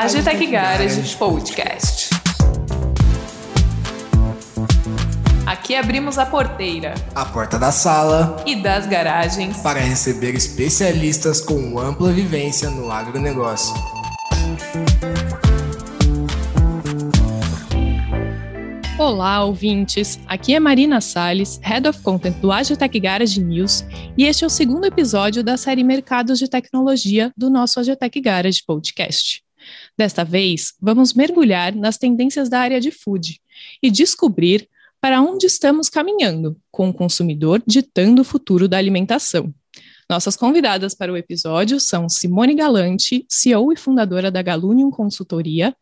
Agitec Garage Podcast. Aqui abrimos a porteira, a porta da sala e das garagens para receber especialistas com ampla vivência no agronegócio. Olá, ouvintes! Aqui é Marina Salles, Head of Content do Agitec Garage News, e este é o segundo episódio da série Mercados de Tecnologia do nosso Agitec Garage Podcast. Desta vez, vamos mergulhar nas tendências da área de food e descobrir para onde estamos caminhando, com o consumidor ditando o futuro da alimentação. Nossas convidadas para o episódio são Simone Galante, CEO e fundadora da Galunium Consultoria,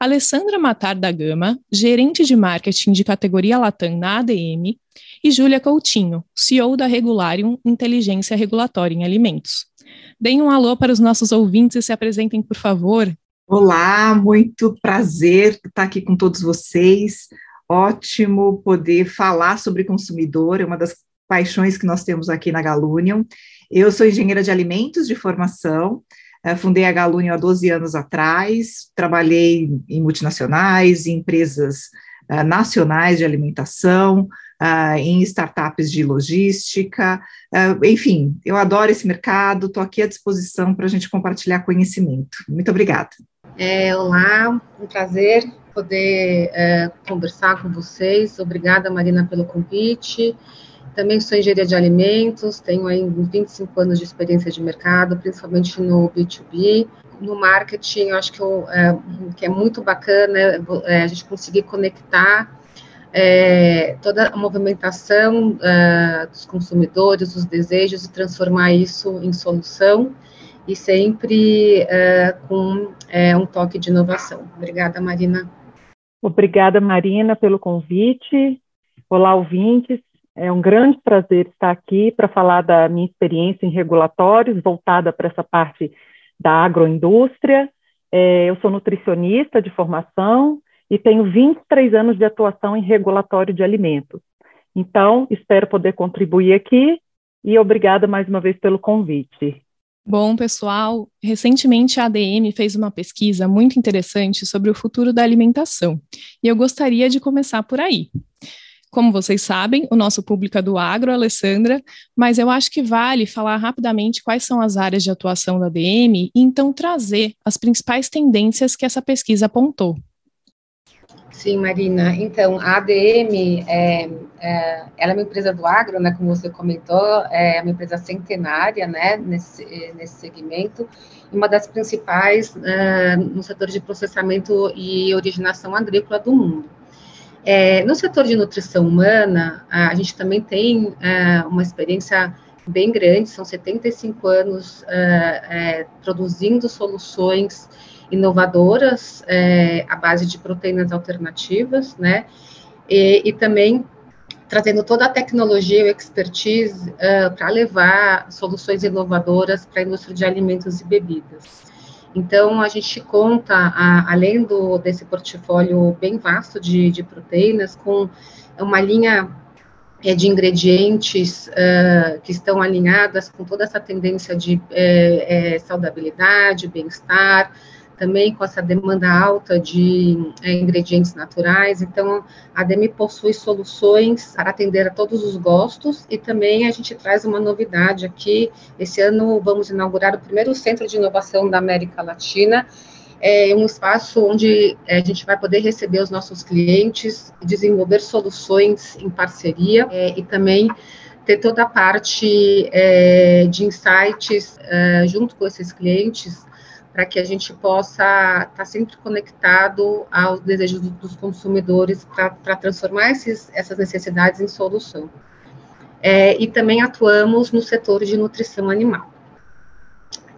Alessandra Matar da Gama, gerente de marketing de categoria Latam na ADM, e Júlia Coutinho, CEO da Regularium Inteligência Regulatória em Alimentos. Deem um alô para os nossos ouvintes e se apresentem, por favor. Olá, muito prazer estar aqui com todos vocês. Ótimo poder falar sobre consumidor, é uma das paixões que nós temos aqui na Galunium. Eu sou engenheira de alimentos de formação, eh, fundei a Galunium há 12 anos atrás, trabalhei em multinacionais, em empresas uh, nacionais de alimentação, uh, em startups de logística, enfim, eu adoro esse mercado, estou aqui à disposição para a gente compartilhar conhecimento. Muito obrigada. É, olá, um prazer poder é, conversar com vocês. Obrigada, Marina, pelo convite. Também sou engenheira de alimentos, tenho aí 25 anos de experiência de mercado, principalmente no B2B. No marketing, eu acho que, eu, é, que é muito bacana é, a gente conseguir conectar é, toda a movimentação é, dos consumidores, os desejos e transformar isso em solução e sempre é, com é, um toque de inovação. Obrigada, Marina. Obrigada, Marina, pelo convite. Olá, ouvintes. É um grande prazer estar aqui para falar da minha experiência em regulatórios, voltada para essa parte da agroindústria. É, eu sou nutricionista de formação e tenho 23 anos de atuação em regulatório de alimentos. Então, espero poder contribuir aqui e obrigada mais uma vez pelo convite. Bom, pessoal, recentemente a ADM fez uma pesquisa muito interessante sobre o futuro da alimentação e eu gostaria de começar por aí. Como vocês sabem, o nosso público é do agro, Alessandra, mas eu acho que vale falar rapidamente quais são as áreas de atuação da DM e então trazer as principais tendências que essa pesquisa apontou. Sim, Marina. Então, a ADM, é, é, ela é uma empresa do agro, né, como você comentou, é uma empresa centenária, né, nesse, nesse segmento, uma das principais é, no setor de processamento e originação agrícola do mundo. É, no setor de nutrição humana, a gente também tem é, uma experiência bem grande, são 75 anos é, é, produzindo soluções inovadoras à base de proteínas alternativas, né, e, e também trazendo toda a tecnologia e expertise uh, para levar soluções inovadoras para a indústria de alimentos e bebidas. Então, a gente conta, a, além do, desse portfólio bem vasto de, de proteínas, com uma linha é, de ingredientes uh, que estão alinhadas com toda essa tendência de é, é, saudabilidade, bem-estar, também com essa demanda alta de é, ingredientes naturais. Então, a DEMI possui soluções para atender a todos os gostos e também a gente traz uma novidade aqui. Esse ano vamos inaugurar o primeiro centro de inovação da América Latina. É um espaço onde é, a gente vai poder receber os nossos clientes, desenvolver soluções em parceria é, e também ter toda a parte é, de insights é, junto com esses clientes para que a gente possa estar tá sempre conectado aos desejos dos consumidores para transformar esses, essas necessidades em solução. É, e também atuamos no setor de nutrição animal.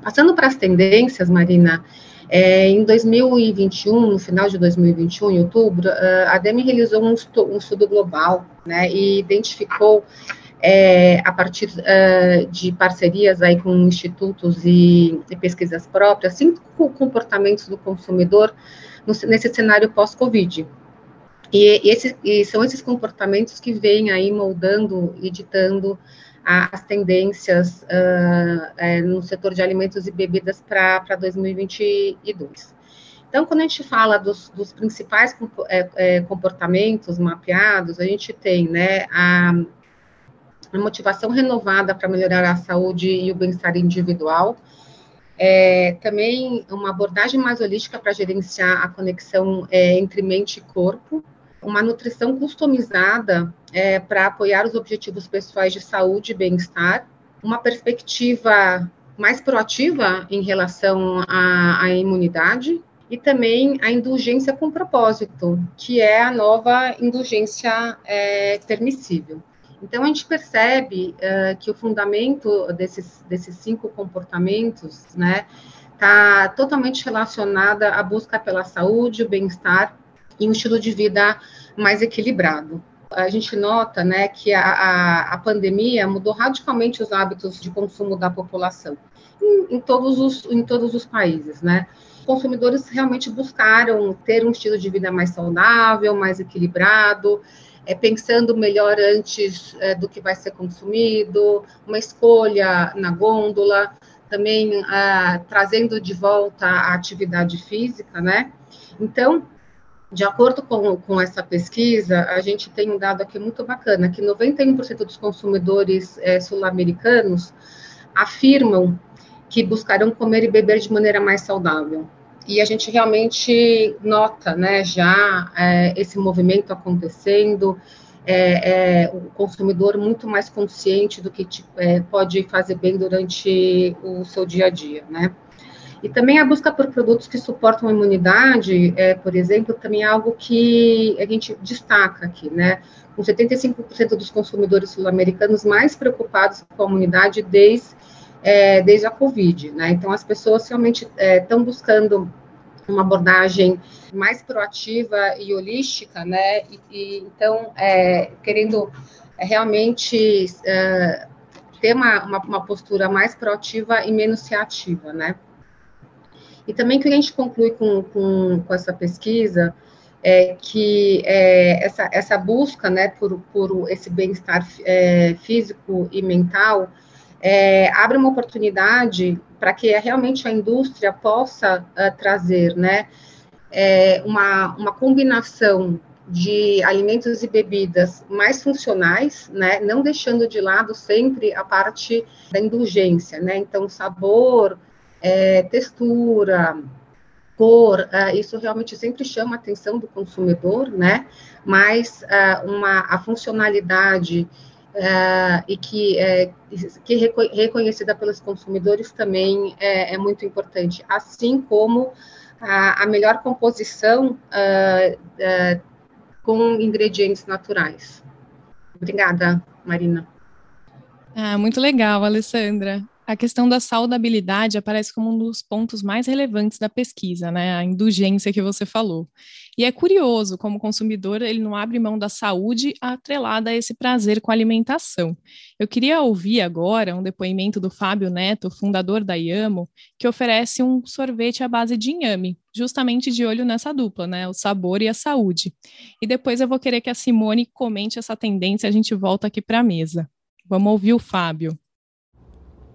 Passando para as tendências, Marina, é, em 2021, no final de 2021, em outubro, a DEME realizou um estudo, um estudo global né, e identificou é, a partir uh, de parcerias aí com institutos e, e pesquisas próprias, cinco comportamentos do consumidor no, nesse cenário pós-Covid. E, e, esse, e, são esses comportamentos que vêm aí moldando e ditando as tendências uh, é, no setor de alimentos e bebidas para 2022. Então, quando a gente fala dos, dos principais é, é, comportamentos mapeados, a gente tem né, a, a motivação renovada para melhorar a saúde e o bem-estar individual, é, também uma abordagem mais holística para gerenciar a conexão é, entre mente e corpo, uma nutrição customizada é, para apoiar os objetivos pessoais de saúde e bem-estar, uma perspectiva mais proativa em relação à, à imunidade, e também a indulgência com propósito, que é a nova indulgência é, permissível. Então, a gente percebe uh, que o fundamento desses, desses cinco comportamentos, né, está totalmente relacionada à busca pela saúde, o bem-estar e um estilo de vida mais equilibrado. A gente nota, né, que a, a, a pandemia mudou radicalmente os hábitos de consumo da população em, em, todos os, em todos os países, né? consumidores realmente buscaram ter um estilo de vida mais saudável, mais equilibrado, é, pensando melhor antes é, do que vai ser consumido, uma escolha na gôndola, também ah, trazendo de volta a atividade física, né? Então, de acordo com, com essa pesquisa, a gente tem um dado aqui muito bacana, que 91% dos consumidores é, sul-americanos afirmam que buscarão comer e beber de maneira mais saudável e a gente realmente nota, né, já é, esse movimento acontecendo, é, é, o consumidor muito mais consciente do que tipo, é, pode fazer bem durante o seu dia a dia, né. E também a busca por produtos que suportam a imunidade, é, por exemplo, também é algo que a gente destaca aqui, né, com 75% dos consumidores sul-americanos mais preocupados com a imunidade desde é, desde a Covid, né? Então, as pessoas realmente estão é, buscando uma abordagem mais proativa e holística, né? E, e então, é, querendo é, realmente é, ter uma, uma, uma, postura mais proativa e menos reativa, né? E também que a gente conclui com, com, com essa pesquisa é que é, essa, essa busca, né, por, por esse bem-estar é, físico e mental é, abre uma oportunidade para que realmente a indústria possa uh, trazer, né, é, uma, uma combinação de alimentos e bebidas mais funcionais, né, não deixando de lado sempre a parte da indulgência, né, então sabor, é, textura, cor, uh, isso realmente sempre chama a atenção do consumidor, né, mas uh, uma, a funcionalidade uh, e que é que é reconhecida pelos consumidores também é, é muito importante, assim como a, a melhor composição uh, uh, com ingredientes naturais. Obrigada, Marina. Ah, muito legal, Alessandra a questão da saudabilidade aparece como um dos pontos mais relevantes da pesquisa, né? A indulgência que você falou. E é curioso como o consumidor ele não abre mão da saúde atrelada a esse prazer com a alimentação. Eu queria ouvir agora um depoimento do Fábio Neto, fundador da Iamo, que oferece um sorvete à base de inhame, justamente de olho nessa dupla, né? O sabor e a saúde. E depois eu vou querer que a Simone comente essa tendência, a gente volta aqui para a mesa. Vamos ouvir o Fábio.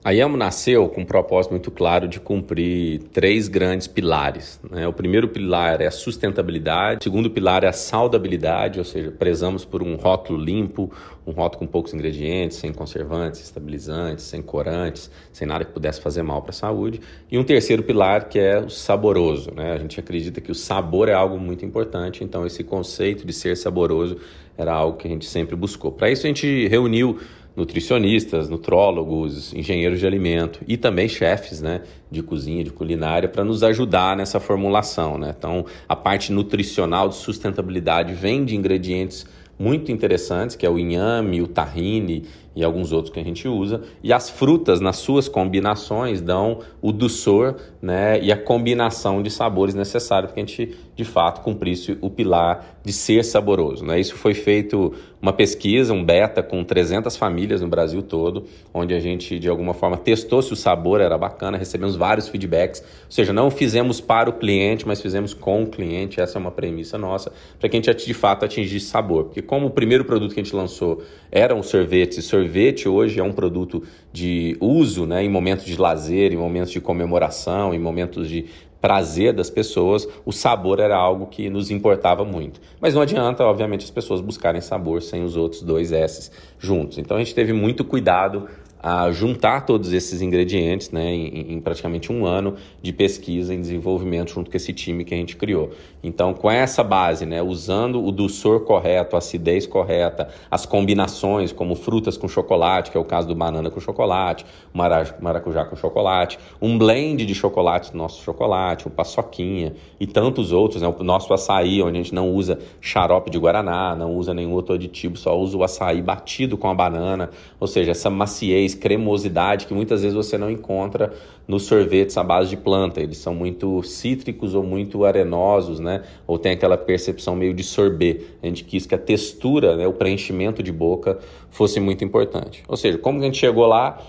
A Yamo nasceu com um propósito muito claro de cumprir três grandes pilares. Né? O primeiro pilar é a sustentabilidade, o segundo pilar é a saudabilidade, ou seja, prezamos por um rótulo limpo, um rótulo com poucos ingredientes, sem conservantes, estabilizantes, sem corantes, sem nada que pudesse fazer mal para a saúde. E um terceiro pilar que é o saboroso. Né? A gente acredita que o sabor é algo muito importante, então esse conceito de ser saboroso era algo que a gente sempre buscou. Para isso a gente reuniu nutricionistas, nutrólogos, engenheiros de alimento e também chefes né, de cozinha, de culinária, para nos ajudar nessa formulação. Né? Então, a parte nutricional de sustentabilidade vem de ingredientes muito interessantes, que é o inhame, o tahine e alguns outros que a gente usa. E as frutas, nas suas combinações, dão o doçor né, e a combinação de sabores necessários para que a gente, de fato, cumprisse o pilar de ser saboroso. Né? Isso foi feito uma pesquisa, um beta, com 300 famílias no Brasil todo, onde a gente, de alguma forma, testou se o sabor era bacana, recebemos vários feedbacks. Ou seja, não fizemos para o cliente, mas fizemos com o cliente. Essa é uma premissa nossa, para que a gente, de fato, atingisse sabor. Porque como o primeiro produto que a gente lançou era um sorvete, sorvete sorvete hoje é um produto de uso né, em momentos de lazer, em momentos de comemoração, em momentos de prazer das pessoas, o sabor era algo que nos importava muito. Mas não adianta, obviamente, as pessoas buscarem sabor sem os outros dois S's juntos. Então a gente teve muito cuidado a juntar todos esses ingredientes né, em, em, praticamente um ano de pesquisa e desenvolvimento junto com esse time que a gente criou. Então, com essa base, né, usando o dulçor correto, a acidez correta, as combinações, como frutas com chocolate, que é o caso do banana com chocolate, maracujá com chocolate, um blend de chocolate nosso chocolate, o paçoquinha e tantos outros, né, o nosso açaí, onde a gente não usa xarope de guaraná, não usa nenhum outro aditivo, só usa o açaí batido com a banana, ou seja, essa maciez cremosidade que muitas vezes você não encontra nos sorvetes à base de planta. Eles são muito cítricos ou muito arenosos, né? Ou tem aquela percepção meio de sorbet. A gente quis que a textura, né, o preenchimento de boca fosse muito importante. Ou seja, como a gente chegou lá?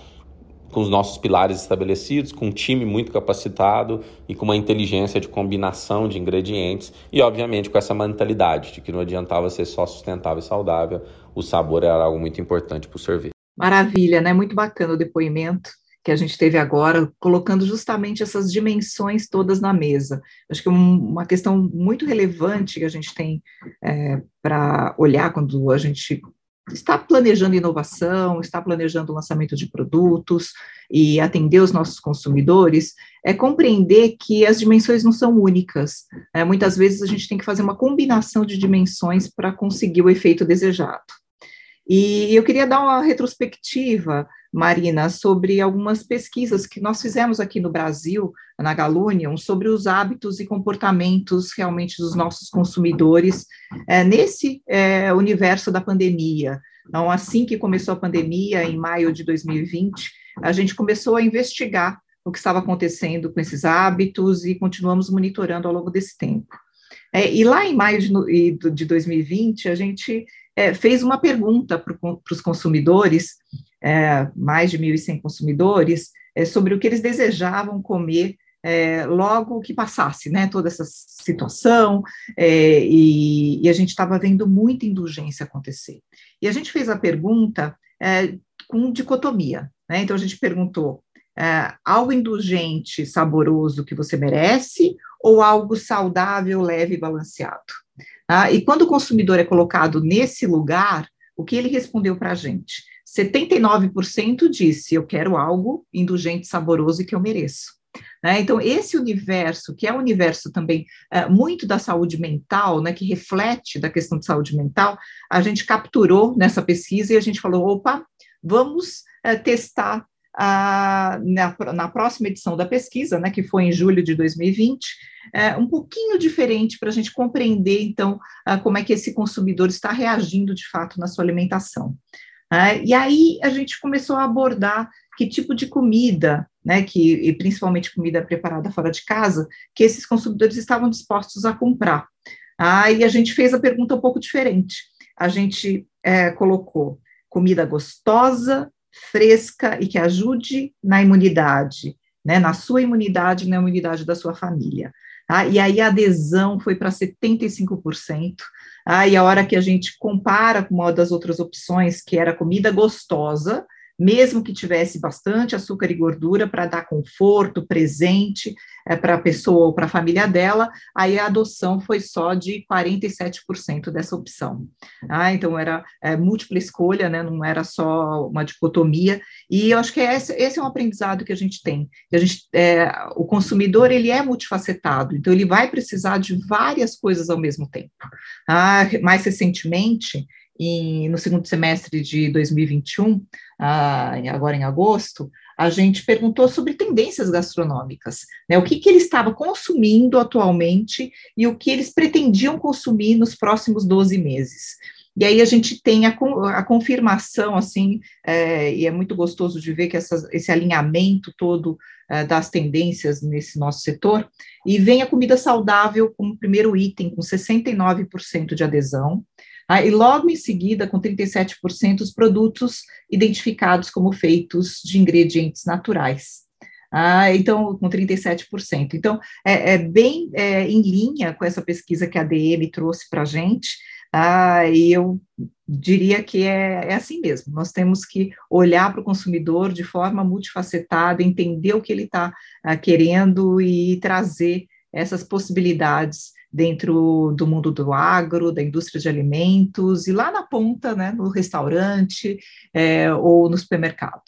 com os nossos pilares estabelecidos, com um time muito capacitado e com uma inteligência de combinação de ingredientes e, obviamente, com essa mentalidade de que não adiantava ser só sustentável e saudável, o sabor era algo muito importante para o sorvete. Maravilha, né? Muito bacana o depoimento que a gente teve agora, colocando justamente essas dimensões todas na mesa. Acho que é uma questão muito relevante que a gente tem é, para olhar quando a gente está planejando inovação, está planejando o lançamento de produtos e atender os nossos consumidores, é compreender que as dimensões não são únicas. É, muitas vezes a gente tem que fazer uma combinação de dimensões para conseguir o efeito desejado. E eu queria dar uma retrospectiva, Marina, sobre algumas pesquisas que nós fizemos aqui no Brasil, na Galunion, sobre os hábitos e comportamentos realmente dos nossos consumidores é, nesse é, universo da pandemia. Então, assim que começou a pandemia, em maio de 2020, a gente começou a investigar o que estava acontecendo com esses hábitos e continuamos monitorando ao longo desse tempo. É, e lá em maio de, de 2020, a gente é, fez uma pergunta para os consumidores, é, mais de 1.100 consumidores, é, sobre o que eles desejavam comer é, logo que passasse, né, toda essa situação, é, e, e, a gente estava vendo muita indulgência acontecer. E a gente fez a pergunta é, com dicotomia, né, então a gente perguntou, algo indulgente, saboroso que você merece, ou algo saudável, leve e balanceado? Ah, e quando o consumidor é colocado nesse lugar, o que ele respondeu para a gente? 79% disse: Eu quero algo indulgente, saboroso e que eu mereço. Né? Então, esse universo, que é um universo também é, muito da saúde mental, né, que reflete da questão de saúde mental, a gente capturou nessa pesquisa e a gente falou: opa, vamos é, testar ah, na, na, próxima edição da pesquisa, né, que foi em julho de 2020, é, um pouquinho diferente para a gente compreender, então, ah, como é que esse consumidor está reagindo de fato na sua alimentação. Ah, e aí a gente começou a abordar que tipo de comida, né, que, e principalmente comida preparada fora de casa, que esses consumidores estavam dispostos a comprar. Aí a gente fez a pergunta um pouco diferente. A gente é, colocou comida gostosa, fresca e que ajude na imunidade, né, na sua imunidade e na imunidade da sua família. Tá? E aí a adesão foi para 75%. Ah, e a hora que a gente compara com uma das outras opções, que era comida gostosa, mesmo que tivesse bastante açúcar e gordura para dar conforto, presente é, para a pessoa ou para a família dela, aí a adoção foi só de 47% dessa opção. Ah, então era é, múltipla escolha, né, não era só uma dicotomia, e eu acho que esse, esse é um aprendizado que a gente tem. A gente, é, o consumidor ele é multifacetado, então ele vai precisar de várias coisas ao mesmo tempo. Ah, mais recentemente, em, no segundo semestre de 2021, ah, agora em agosto, a gente perguntou sobre tendências gastronômicas, né, o que, que ele estava consumindo atualmente e o que eles pretendiam consumir nos próximos 12 meses. E aí a gente tem a, a confirmação, assim, é, e é muito gostoso de ver que essas, esse alinhamento todo é, das tendências nesse nosso setor, e vem a comida saudável como primeiro item, com 69% de adesão, ah, e logo em seguida, com 37%, os produtos identificados como feitos de ingredientes naturais. Ah, então, com 37%. Então, é, é bem é, em linha com essa pesquisa que a DM trouxe para a gente, ah, e eu diria que é, é assim mesmo. Nós temos que olhar para o consumidor de forma multifacetada, entender o que ele está uh, querendo e trazer essas possibilidades dentro do mundo do agro, da indústria de alimentos e lá na ponta, né, no restaurante é, ou no supermercado.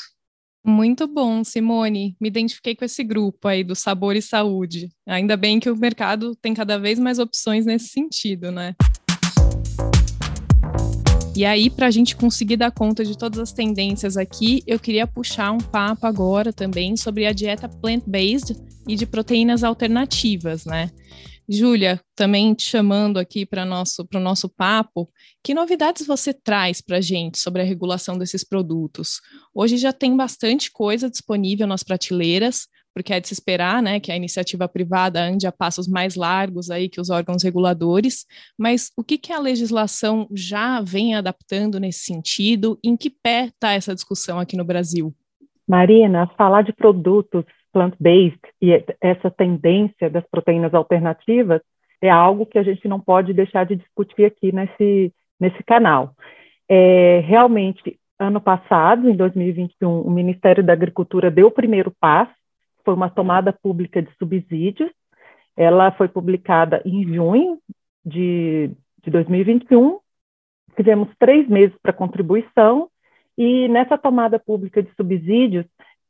Muito bom, Simone. Me identifiquei com esse grupo aí do sabor e saúde. Ainda bem que o mercado tem cada vez mais opções nesse sentido, né? E aí, para a gente conseguir dar conta de todas as tendências aqui, eu queria puxar um papo agora também sobre a dieta plant-based e de proteínas alternativas, né? Júlia, também te chamando aqui para o nosso, nosso papo, que novidades você traz para a gente sobre a regulação desses produtos? Hoje já tem bastante coisa disponível nas prateleiras, porque é de se esperar, né, que a iniciativa privada ande a passos mais largos aí que os órgãos reguladores, mas o que, que a legislação já vem adaptando nesse sentido? Em que pé está essa discussão aqui no Brasil? Marina, falar de produtos plant-based e essa tendência das proteínas alternativas é algo que a gente não pode deixar de discutir aqui nesse, nesse canal. É, realmente, ano passado, em 2021, o Ministério da Agricultura deu o primeiro passo foi uma tomada pública de subsídios. Ela foi publicada em junho de, de 2021. Tivemos três meses para contribuição, e nessa tomada pública de subsídios,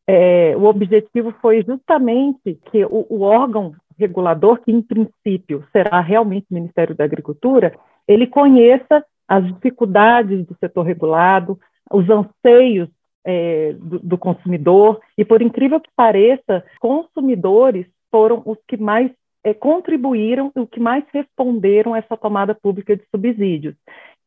é, o objetivo foi justamente que o, o órgão regulador, que em princípio será realmente o Ministério da Agricultura, ele conheça as dificuldades do setor regulado, os anseios é, do, do, consumidor, e por incrível que pareça, consumidores foram os que mais é, contribuíram e os que mais responderam a essa tomada pública de subsídios.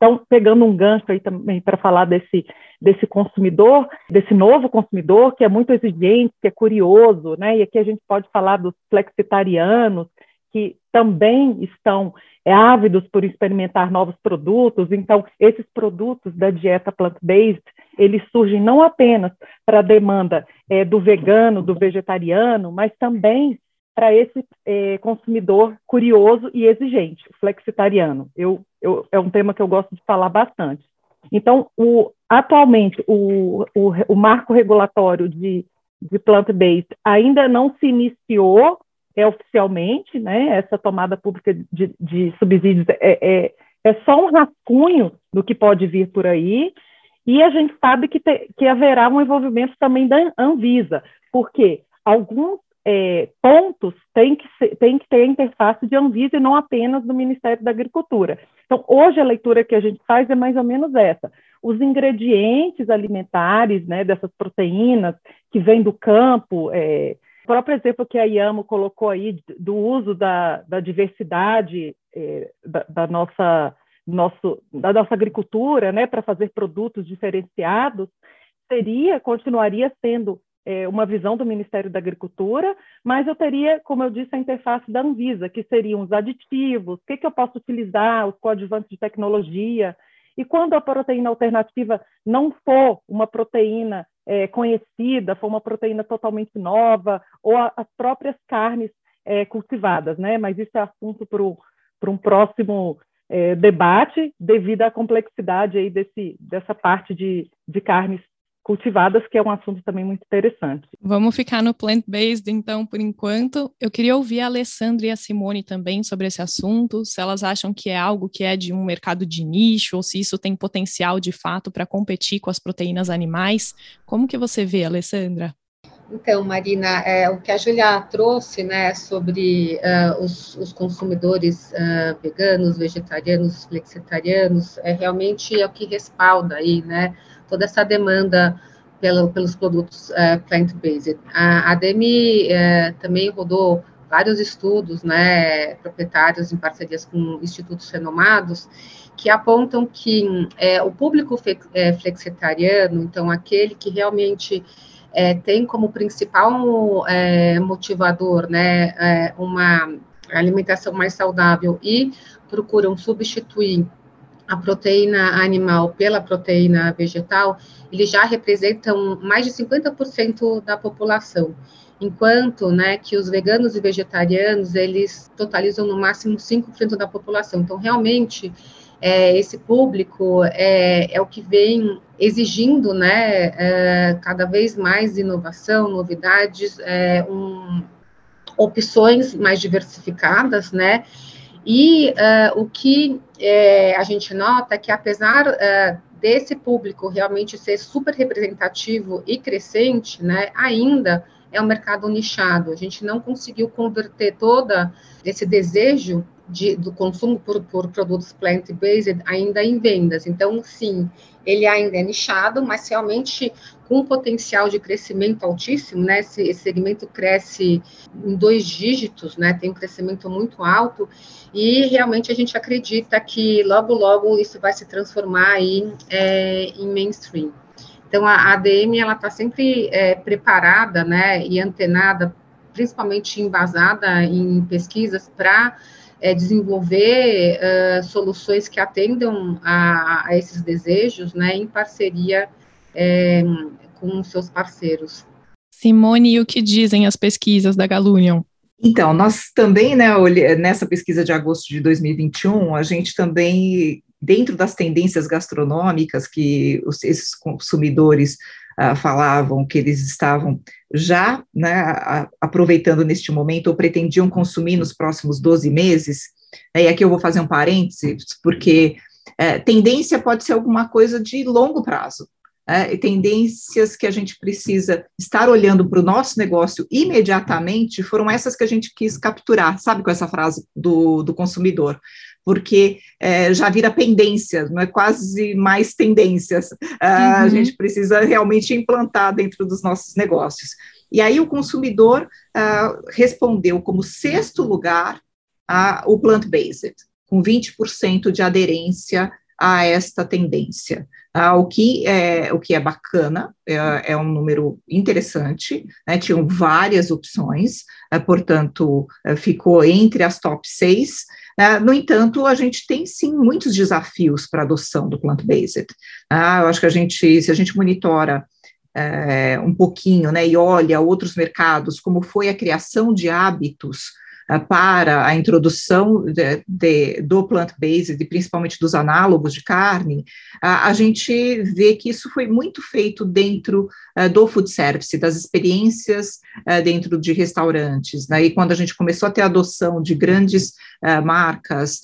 Então, pegando um gancho aí também para falar desse, desse consumidor, desse novo consumidor, que é muito exigente, que é curioso, né? E aqui a gente pode falar dos flexitarianos, que também estão é, ávidos por experimentar novos produtos. Então, esses produtos da dieta plant-based, eles surgem não apenas para a demanda é, do vegano, do vegetariano, mas também para esse é, consumidor curioso e exigente, flexitariano. Eu, eu, é um tema que eu gosto de falar bastante. Então, o, atualmente, o, o, o marco regulatório de, de plant-based ainda não se iniciou é oficialmente, né, essa tomada pública de, de subsídios é, é, é, só um rascunho do que pode vir por aí, e a gente sabe que, te, que haverá um envolvimento também da Anvisa, porque alguns é, pontos têm que, ser, têm que ter interface de Anvisa e não apenas do Ministério da Agricultura. Então, hoje a leitura que a gente faz é mais ou menos essa. Os ingredientes alimentares né, dessas proteínas que vêm do campo, é, próprio exemplo que a IAMO colocou aí do uso da, da diversidade é, da, da, nossa, nosso, da nossa agricultura né, para fazer produtos diferenciados, seria, continuaria sendo é, uma visão do Ministério da Agricultura, mas eu teria, como eu disse, a interface da Anvisa, que seriam os aditivos, o que, que eu posso utilizar, os coadjuvantes de tecnologia, e quando a proteína alternativa não for uma proteína é, conhecida, for uma proteína totalmente nova, ou a, as próprias carnes é, cultivadas, né? Mas isso é assunto para um próximo é, debate, devido à complexidade aí desse, dessa parte de, de carnes cultivadas, que é um assunto também muito interessante. Vamos ficar no plant-based, então, por enquanto. Eu queria ouvir a Alessandra e a Simone também sobre esse assunto, se elas acham que é algo que é de um mercado de nicho, ou se isso tem potencial, de fato, para competir com as proteínas animais. Como que você vê, Alessandra? Então, Marina, é, o que a Julia trouxe, né, sobre uh, os, os, consumidores uh, veganos, vegetarianos, flexitarianos, é realmente é o que respalda aí, né, toda essa demanda pelo, pelos produtos é, plant-based. A ADM é, também rodou vários estudos, né, proprietários em parcerias com institutos renomados, que apontam que o público flexitariano, então aquele que realmente é, tem como principal é, motivador, né, é, uma alimentação mais saudável e procuram substituir a proteína animal pela proteína vegetal, eles já representam mais de 50% da população, enquanto né, que os veganos e vegetarianos, eles totalizam no máximo 5% da população. Então, realmente, é, esse público é, é o que vem exigindo, né, é, cada vez mais inovação, novidades, é, um, opções mais diversificadas, né, e uh, o que é, a gente nota é que, apesar uh, desse público realmente ser super representativo e crescente, né, ainda é um mercado nichado. A gente não conseguiu converter toda esse desejo de, do consumo por, por produtos plant-based ainda em vendas. Então, sim, ele ainda é nichado, mas realmente com um potencial de crescimento altíssimo, né? Esse, esse, segmento cresce em dois dígitos, né? Tem um crescimento muito alto e realmente a gente acredita que logo, logo isso vai se transformar aí é, em mainstream. Então, a ADM, ela está sempre é, preparada, né, e antenada, principalmente embasada em pesquisas para é, desenvolver uh, soluções que atendam a, a, esses desejos, né, em parceria é, com seus parceiros. Simone, e o que dizem as pesquisas da Galunion? Então, nós também, né, nessa pesquisa de agosto de 2021, a gente também, dentro das tendências gastronômicas que os, esses consumidores uh, falavam que eles estavam já né, aproveitando neste momento ou pretendiam consumir nos próximos 12 meses, né, e aqui eu vou fazer um parênteses, porque é, tendência pode ser alguma coisa de longo prazo, é, tendências que a gente precisa estar olhando para o nosso negócio imediatamente foram essas que a gente quis capturar, sabe, com essa frase do, do consumidor porque é, já vira pendência, não é quase mais tendências. É, uhum. A gente precisa realmente implantar dentro dos nossos negócios. E aí o consumidor uh, respondeu como sexto lugar a, o plant-based, com 20% de aderência a esta tendência. Ah, o, que é, o que é bacana, é, é um número interessante, né, tinham várias opções, é, portanto, ficou entre as top seis, no entanto, a gente tem sim muitos desafios para a adoção do plant-based. Ah, eu acho que a gente, se a gente monitora é, um pouquinho, né, e olha outros mercados, como foi a criação de hábitos para a introdução de, de, do plant-based, e principalmente dos análogos de carne, a, gente vê que isso foi muito feito dentro uh, do food service, das experiências uh, dentro de restaurantes. Né? E quando a gente começou a ter a adoção de grandes uh, marcas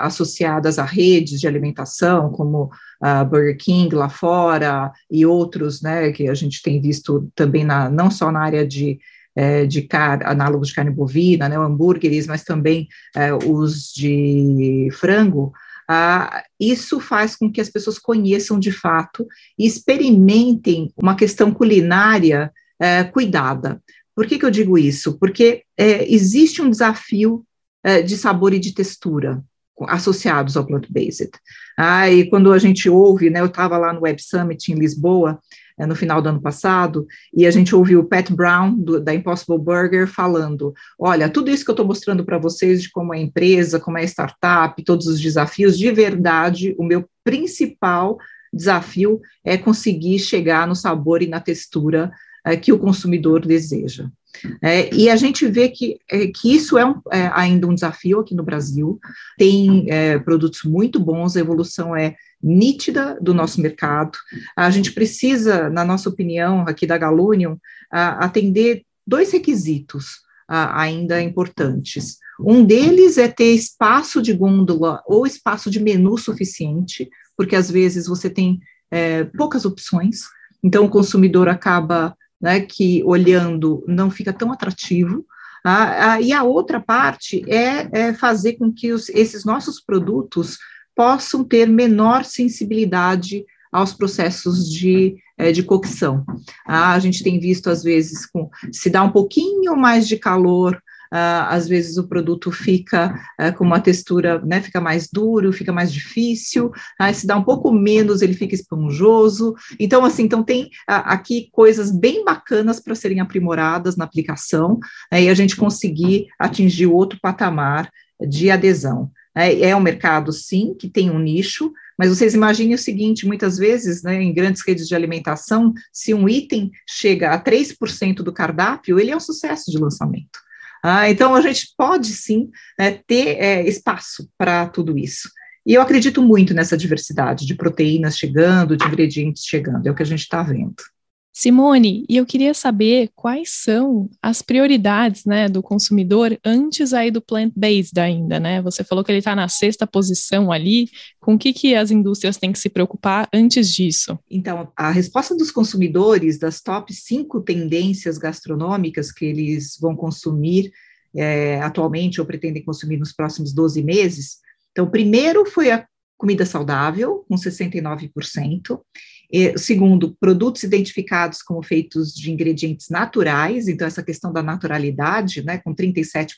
associadas a redes de alimentação, como a Burger King lá fora e outros, né, que a gente tem visto também na, não só na área de é, de car análogos de carne bovina, né, hambúrgueres, mas também é, os de frango, ah, isso faz com que as pessoas conheçam de fato e experimentem uma questão culinária é, cuidada. Por que, que eu digo isso? Porque é, existe um desafio é, de sabor e de textura associados ao plant-based. Ah, e quando a gente ouve, né, eu estava lá no Web Summit em Lisboa, é, no final do ano passado, e a gente ouviu o Pat Brown, do, da Impossible Burger, falando: olha, tudo isso que eu estou mostrando para vocês de como é a empresa, como é a startup, todos os desafios, de verdade, o meu principal desafio é conseguir chegar no sabor e na textura é, que o consumidor deseja. É, e a gente vê que, é, que isso é, um, é, ainda um desafio aqui no Brasil, tem é, produtos muito bons, a evolução é nítida do nosso mercado. A gente precisa, na nossa opinião, aqui da Galunion, atender dois requisitos ainda importantes. Um deles é ter espaço de gôndola ou espaço de menu suficiente, porque às vezes você tem é, poucas opções, então o consumidor acaba né, que olhando não fica tão atrativo. Ah, ah, e a outra parte é, é fazer com que os, esses nossos produtos possam ter menor sensibilidade aos processos de, é, de cocção. Ah, a gente tem visto, às vezes, com, se dá um pouquinho mais de calor, ah, às vezes o produto fica ah, com uma textura, né, fica mais duro, fica mais difícil, ah, se dá um pouco menos, ele fica esponjoso. Então, assim, então tem ah, aqui coisas bem bacanas para serem aprimoradas na aplicação né, e a gente conseguir atingir outro patamar de adesão. É, é um mercado, sim, que tem um nicho, mas vocês imaginem o seguinte: muitas vezes, né, em grandes redes de alimentação, se um item chega a 3% do cardápio, ele é um sucesso de lançamento. Ah, então, a gente pode sim é, ter é, espaço para tudo isso. E eu acredito muito nessa diversidade de proteínas chegando, de ingredientes chegando, é o que a gente está vendo. Simone, e eu queria saber quais são as prioridades né, do consumidor antes aí do plant-based ainda, né? Você falou que ele está na sexta posição ali. Com o que, que as indústrias têm que se preocupar antes disso? Então, a resposta dos consumidores das top cinco tendências gastronômicas que eles vão consumir é, atualmente ou pretendem consumir nos próximos 12 meses. Então, primeiro foi a comida saudável, com 69%. Segundo, produtos identificados como feitos de ingredientes naturais, então essa questão da naturalidade, né, com 37%.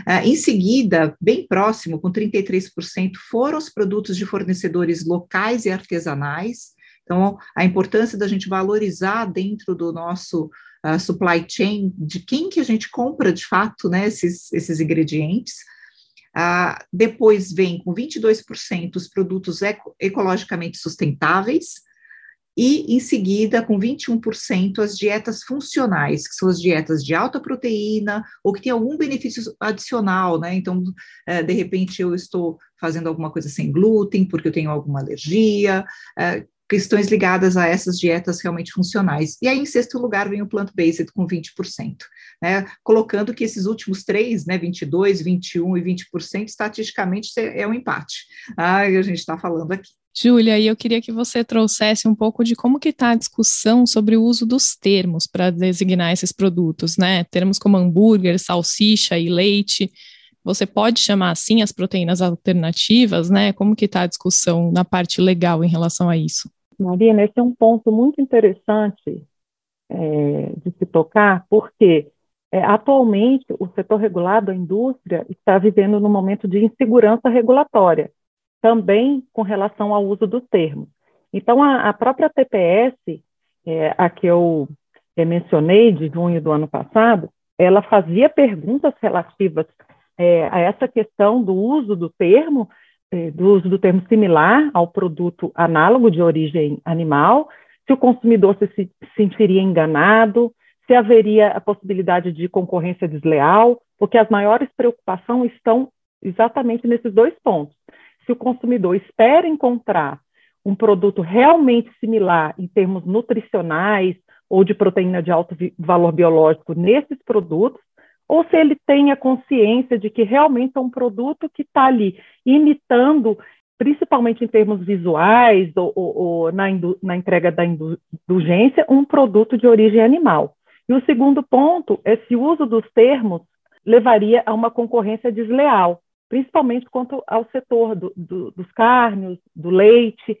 Uh, em seguida, bem próximo, com 33%, foram os produtos de fornecedores locais e artesanais. Então, a importância da gente valorizar dentro do nosso uh, supply chain de quem que a gente compra de fato né, esses, esses ingredientes. Ah, depois vem com 22% os produtos eco, ecologicamente sustentáveis, e em seguida, com 21%, as dietas funcionais, que são as dietas de alta proteína ou que tem algum benefício adicional, né? Então, é, de repente, eu estou fazendo alguma coisa sem glúten, porque eu tenho alguma alergia, é, questões ligadas a essas dietas realmente funcionais. E aí, em sexto lugar, vem o plant-based com 20%, né? Colocando que esses últimos três, né, 22, 21 e 20%, estatisticamente é um empate. Ah, a gente está falando aqui. Júlia, e eu queria que você trouxesse um pouco de como que está a discussão sobre o uso dos termos para designar esses produtos, né? Termos como hambúrguer, salsicha e leite. Você pode chamar assim as proteínas alternativas, né? Como que está a discussão na parte legal em relação a isso? Marina, esse é um ponto muito interessante é, de se tocar, porque é, atualmente o setor regulado, a indústria, está vivendo num momento de insegurança regulatória, também com relação ao uso dos termos. Então, a, a própria TPS, é, a que eu é, mencionei, de junho do ano passado, ela fazia perguntas relativas é, a essa questão do uso do termo do uso do termo similar ao produto análogo de origem animal, se o consumidor se sentiria enganado, se haveria a possibilidade de concorrência desleal, porque as maiores preocupações estão exatamente nesses dois pontos. Se o consumidor espera encontrar um produto realmente similar em termos nutricionais ou de proteína de alto valor biológico nesses produtos, ou se ele tem a consciência de que realmente é um produto que está ali imitando, principalmente em termos visuais ou, ou, ou na, na, entrega da indulgência, um produto de origem animal. E o segundo ponto é se o uso dos termos levaria a uma concorrência desleal, principalmente quanto ao setor do, do, dos carnes, do leite,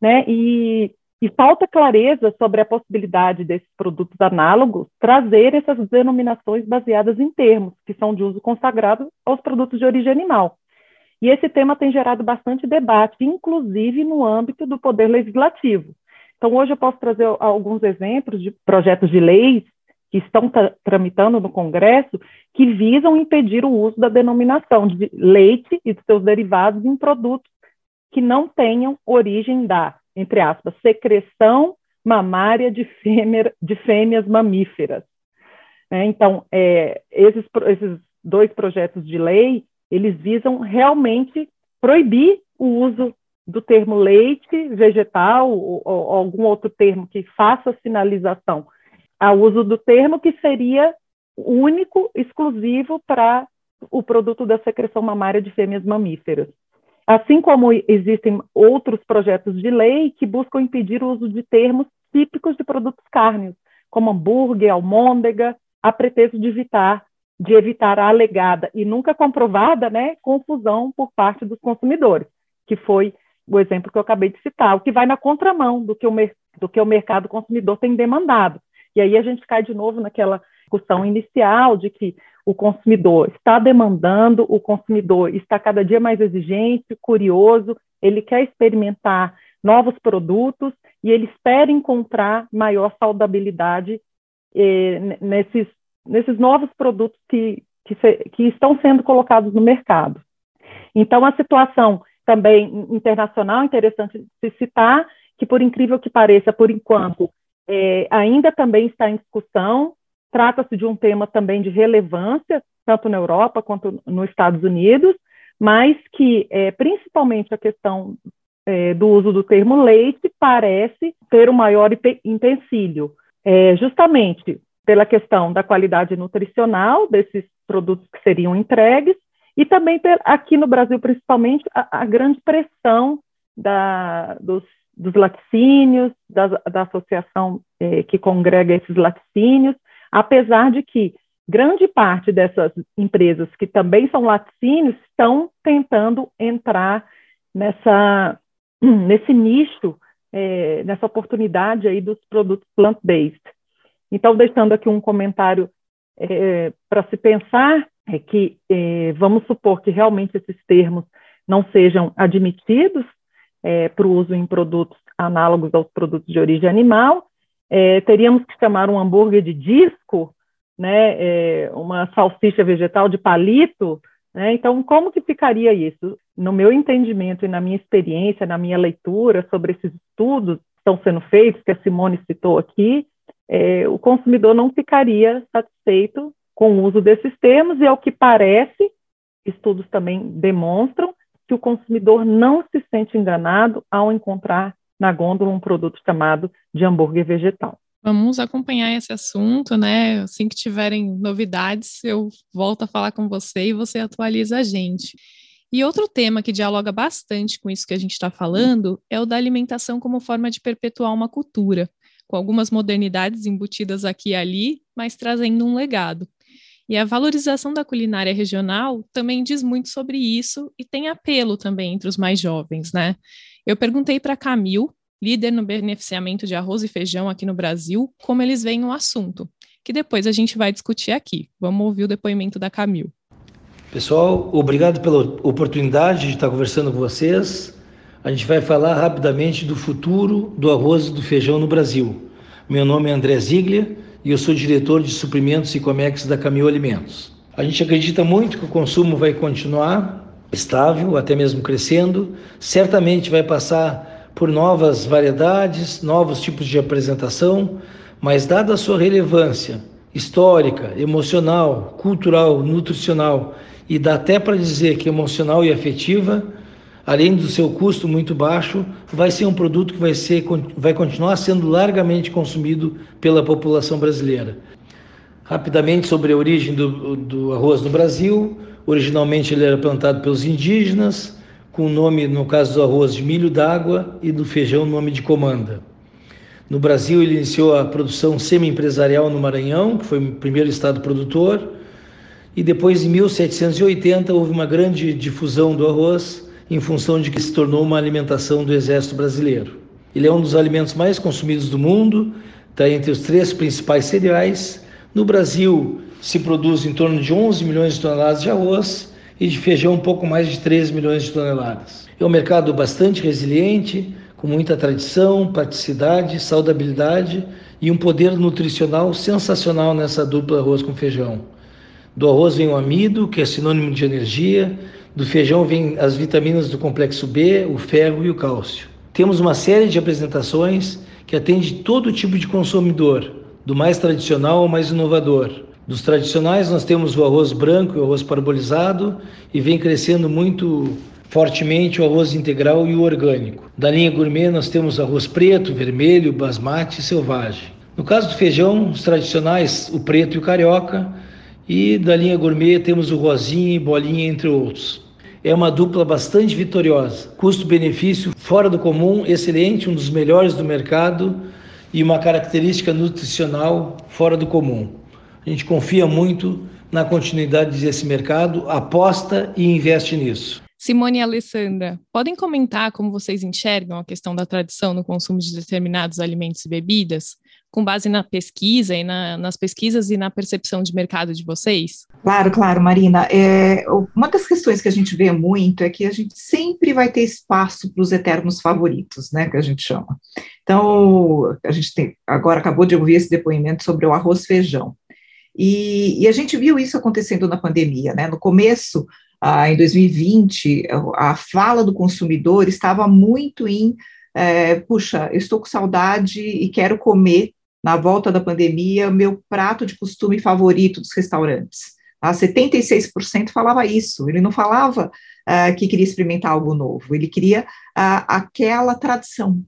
né? E e falta clareza sobre a possibilidade desses produtos análogos trazer essas denominações baseadas em termos, que são de uso consagrado aos produtos de origem animal. E esse tema tem gerado bastante debate, inclusive no âmbito do poder legislativo. Então, hoje eu posso trazer alguns exemplos de projetos de leis que estão tramitando no Congresso que visam impedir o uso da denominação de leite e de seus derivados em produtos que não tenham origem da entre aspas, secreção mamária de, de fêmeas mamíferas. É, então, é, esses, esses dois projetos de lei, eles visam realmente proibir o uso do termo leite vegetal ou, ou, algum outro termo que faça sinalização ao uso do termo que seria único, exclusivo para o produto da secreção mamária de fêmeas mamíferas. Assim como existem outros projetos de lei que buscam impedir o uso de termos típicos de produtos cárneos, como hambúrguer, almôndega, a pretexto de evitar, de evitar a alegada e nunca comprovada né, confusão por parte dos consumidores, que foi o exemplo que eu acabei de citar, o que vai na contramão do que o, do que o mercado consumidor tem demandado. E aí a gente cai de novo naquela discussão inicial de que o consumidor está demandando, o consumidor está cada dia mais exigente, curioso, ele quer experimentar novos produtos e ele espera encontrar maior saudabilidade eh, nesses, nesses novos produtos que, que, se, que estão sendo colocados no mercado. Então, a situação também internacional, interessante se citar, que por incrível que pareça, por enquanto, é, ainda também está em discussão, Trata-se de um tema também de relevância, tanto na Europa quanto nos Estados Unidos, mas que, é, principalmente a questão é, do uso do termo leite, parece ter o um maior empecilho, é, justamente pela questão da qualidade nutricional desses produtos que seriam entregues, e também aqui no Brasil, principalmente, a, a grande pressão da, dos, dos laticínios, da, da associação é, que congrega esses laticínios, apesar de que grande parte dessas empresas que também são laticínios estão tentando entrar nessa, nesse nicho, é, nessa oportunidade aí dos produtos plant-based. Então, deixando aqui um comentário é, para se pensar, é que é, vamos supor que realmente esses termos não sejam admitidos é, para o uso em produtos análogos aos produtos de origem animal, é, teríamos que chamar um hambúrguer de disco, né, é, uma salsicha vegetal de palito, né, então como que ficaria isso? No meu entendimento e na minha experiência, na minha leitura sobre esses estudos que estão sendo feitos, que a Simone citou aqui, é, o consumidor não ficaria satisfeito com o uso desses termos, e ao que parece, estudos também demonstram que o consumidor não se sente enganado ao encontrar na gôndola um produto chamado de hambúrguer vegetal. Vamos acompanhar esse assunto, né? Assim que tiverem novidades, eu volto a falar com você e você atualiza a gente. E outro tema que dialoga bastante com isso que a gente está falando é o da alimentação como forma de perpetuar uma cultura, com algumas modernidades embutidas aqui e ali, mas trazendo um legado. E a valorização da culinária regional também diz muito sobre isso e tem apelo também entre os mais jovens, né? Eu perguntei para Camil, líder no beneficiamento de arroz e feijão aqui no Brasil, como eles veem o assunto, que depois a gente vai discutir aqui. Vamos ouvir o depoimento da Camil. Pessoal, obrigado pela oportunidade de estar conversando com vocês. A gente vai falar rapidamente do futuro do arroz e do feijão no Brasil. Meu nome é André Ziglia e eu sou diretor de suprimentos e comex da Camil Alimentos. A gente acredita muito que o consumo vai continuar estável, até mesmo crescendo. Certamente vai passar por novas variedades, novos tipos de apresentação, mas dada a sua relevância histórica, emocional, cultural, nutricional e dá até para dizer que emocional e afetiva, além do seu custo muito baixo, vai ser um produto que vai, ser, vai continuar sendo largamente consumido pela população brasileira. Rapidamente sobre a origem do, do arroz no Brasil, originalmente ele era plantado pelos indígenas, com o nome, no caso do arroz, de milho d'água e do feijão, nome de comanda. No Brasil, ele iniciou a produção semi-empresarial no Maranhão, que foi o primeiro estado produtor, e depois, em 1780, houve uma grande difusão do arroz em função de que se tornou uma alimentação do exército brasileiro. Ele é um dos alimentos mais consumidos do mundo, está entre os três principais cereais. No Brasil, se produz em torno de 11 milhões de toneladas de arroz e de feijão um pouco mais de 3 milhões de toneladas. É um mercado bastante resiliente, com muita tradição, praticidade, saudabilidade e um poder nutricional sensacional nessa dupla arroz com feijão. Do arroz vem o amido, que é sinônimo de energia, do feijão vem as vitaminas do complexo B, o ferro e o cálcio. Temos uma série de apresentações que atende todo tipo de consumidor, do mais tradicional ao mais inovador. Dos tradicionais, nós temos o arroz branco e o arroz parbolizado, e vem crescendo muito fortemente o arroz integral e o orgânico. Da linha gourmet, nós temos arroz preto, vermelho, basmati e selvagem. No caso do feijão, os tradicionais, o preto e o carioca, e da linha gourmet temos o rosinha e bolinha, entre outros. É uma dupla bastante vitoriosa. Custo-benefício fora do comum, excelente, um dos melhores do mercado e uma característica nutricional fora do comum. A gente confia muito na continuidade desse mercado, aposta e investe nisso. Simone e Alessandra, podem comentar como vocês enxergam a questão da tradição no consumo de determinados alimentos e bebidas, com base na pesquisa e na, nas pesquisas e na percepção de mercado de vocês? Claro, claro, Marina. É, uma das questões que a gente vê muito é que a gente sempre vai ter espaço para os eternos favoritos, né, que a gente chama. Então, a gente tem, agora acabou de ouvir esse depoimento sobre o arroz feijão. E, e, a gente viu isso acontecendo na pandemia, né? No começo, ah, em 2020, a fala do consumidor estava muito em, é, puxa, estou com saudade e quero comer, na volta da pandemia, meu prato de costume favorito dos restaurantes. A 76% falava isso, ele não falava uh, que queria experimentar algo novo, ele queria aquela tradição.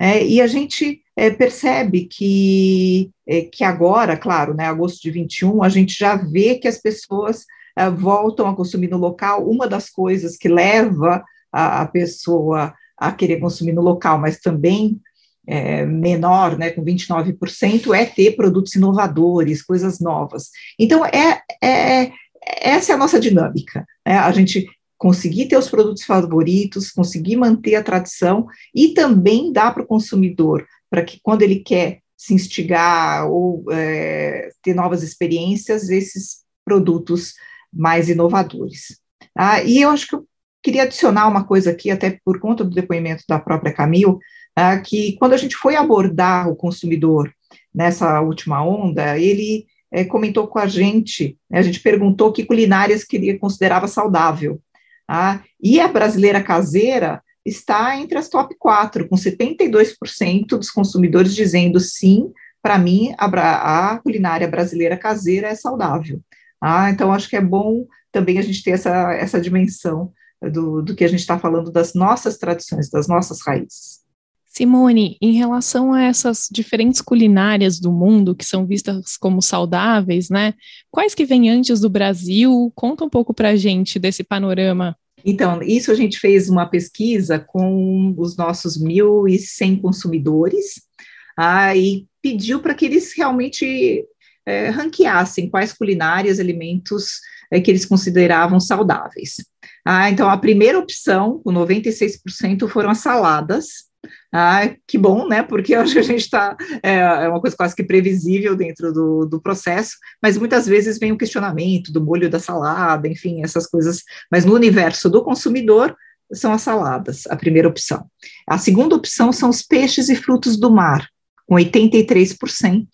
É, e a gente é, percebe que, é, que agora, claro, né, agosto de 21, a gente já vê que as pessoas uh, voltam a consumir no local. Uma das coisas que leva a, a pessoa a querer consumir no local, mas também é, menor, né, com 29%, é ter produtos inovadores, coisas novas. Então, é, é essa é a nossa dinâmica. Né? A gente conseguir ter os produtos favoritos, conseguir manter a tradição e também dar para o consumidor, para que quando ele quer se instigar ou é, ter novas experiências, esses produtos mais inovadores. Ah, e eu acho que eu queria adicionar uma coisa aqui, até por conta do depoimento da própria Camille, ah, que quando a gente foi abordar o consumidor nessa última onda, ele é, comentou com a gente, né, a gente perguntou que culinárias que ele considerava saudável. Ah, e a brasileira caseira está entre as top 4, com 72% dos consumidores dizendo sim, para mim, a, a, culinária brasileira caseira é saudável. Ah, então, acho que é bom também a gente ter essa, essa dimensão do, do que a gente está falando das nossas tradições, das nossas raízes. Simone, em relação a essas diferentes culinárias do mundo que são vistas como saudáveis, né? Quais que vêm antes do Brasil? Conta um pouco para a gente desse panorama. Então, isso a gente fez uma pesquisa com os nossos 1.100 consumidores, ah, e pediu para que eles realmente é, ranqueassem quais culinárias, alimentos é, que eles consideravam saudáveis. Ah, então, a primeira opção, com 96%, foram as saladas. Ah, que bom, né? Porque acho que a gente está. É, é, uma coisa quase que previsível dentro do, do processo, mas muitas vezes vem o questionamento do molho da salada, enfim, essas coisas. Mas no universo do consumidor, são as saladas, a primeira opção. A segunda opção são os peixes e frutos do mar, com 83%.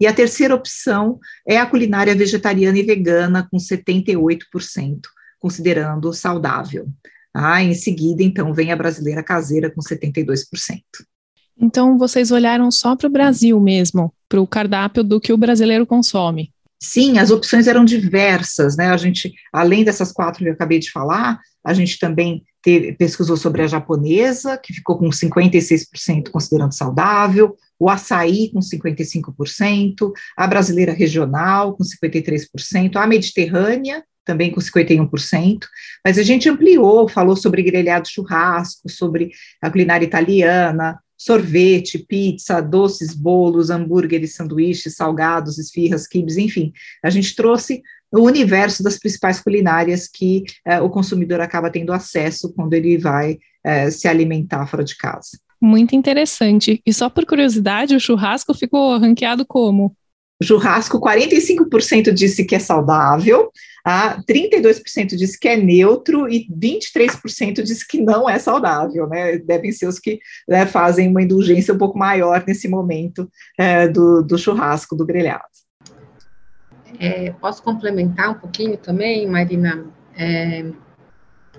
E a terceira opção é a culinária vegetariana e vegana, com 78%, considerando saudável. Ah, em seguida, então, vem a brasileira caseira com 72%. Então, vocês olharam só para o Brasil mesmo, para o cardápio do que o brasileiro consome. Sim, as opções eram diversas, né? A gente, além dessas quatro que eu acabei de falar, a gente também teve, pesquisou sobre a japonesa, que ficou com 56% considerando saudável, o açaí com 55%, a brasileira regional com 53%, a mediterrânea também com 51%, mas a gente ampliou, falou sobre grelhado churrasco, sobre a culinária italiana, sorvete, pizza, doces, bolos, hambúrgueres, sanduíches, salgados, esfirras, quibes, enfim. A gente trouxe o universo das principais culinárias que eh, o consumidor acaba tendo acesso quando ele vai eh, se alimentar fora de casa. Muito interessante. E só por curiosidade, o churrasco ficou ranqueado como? churrasco, 45% disse que é saudável, ah, 32% disse que é neutro e 23% disse que não é saudável, né? Devem ser os que né, fazem uma indulgência um pouco maior nesse momento é, do, do churrasco, do grelhado. É, posso complementar um pouquinho também, Marina? É,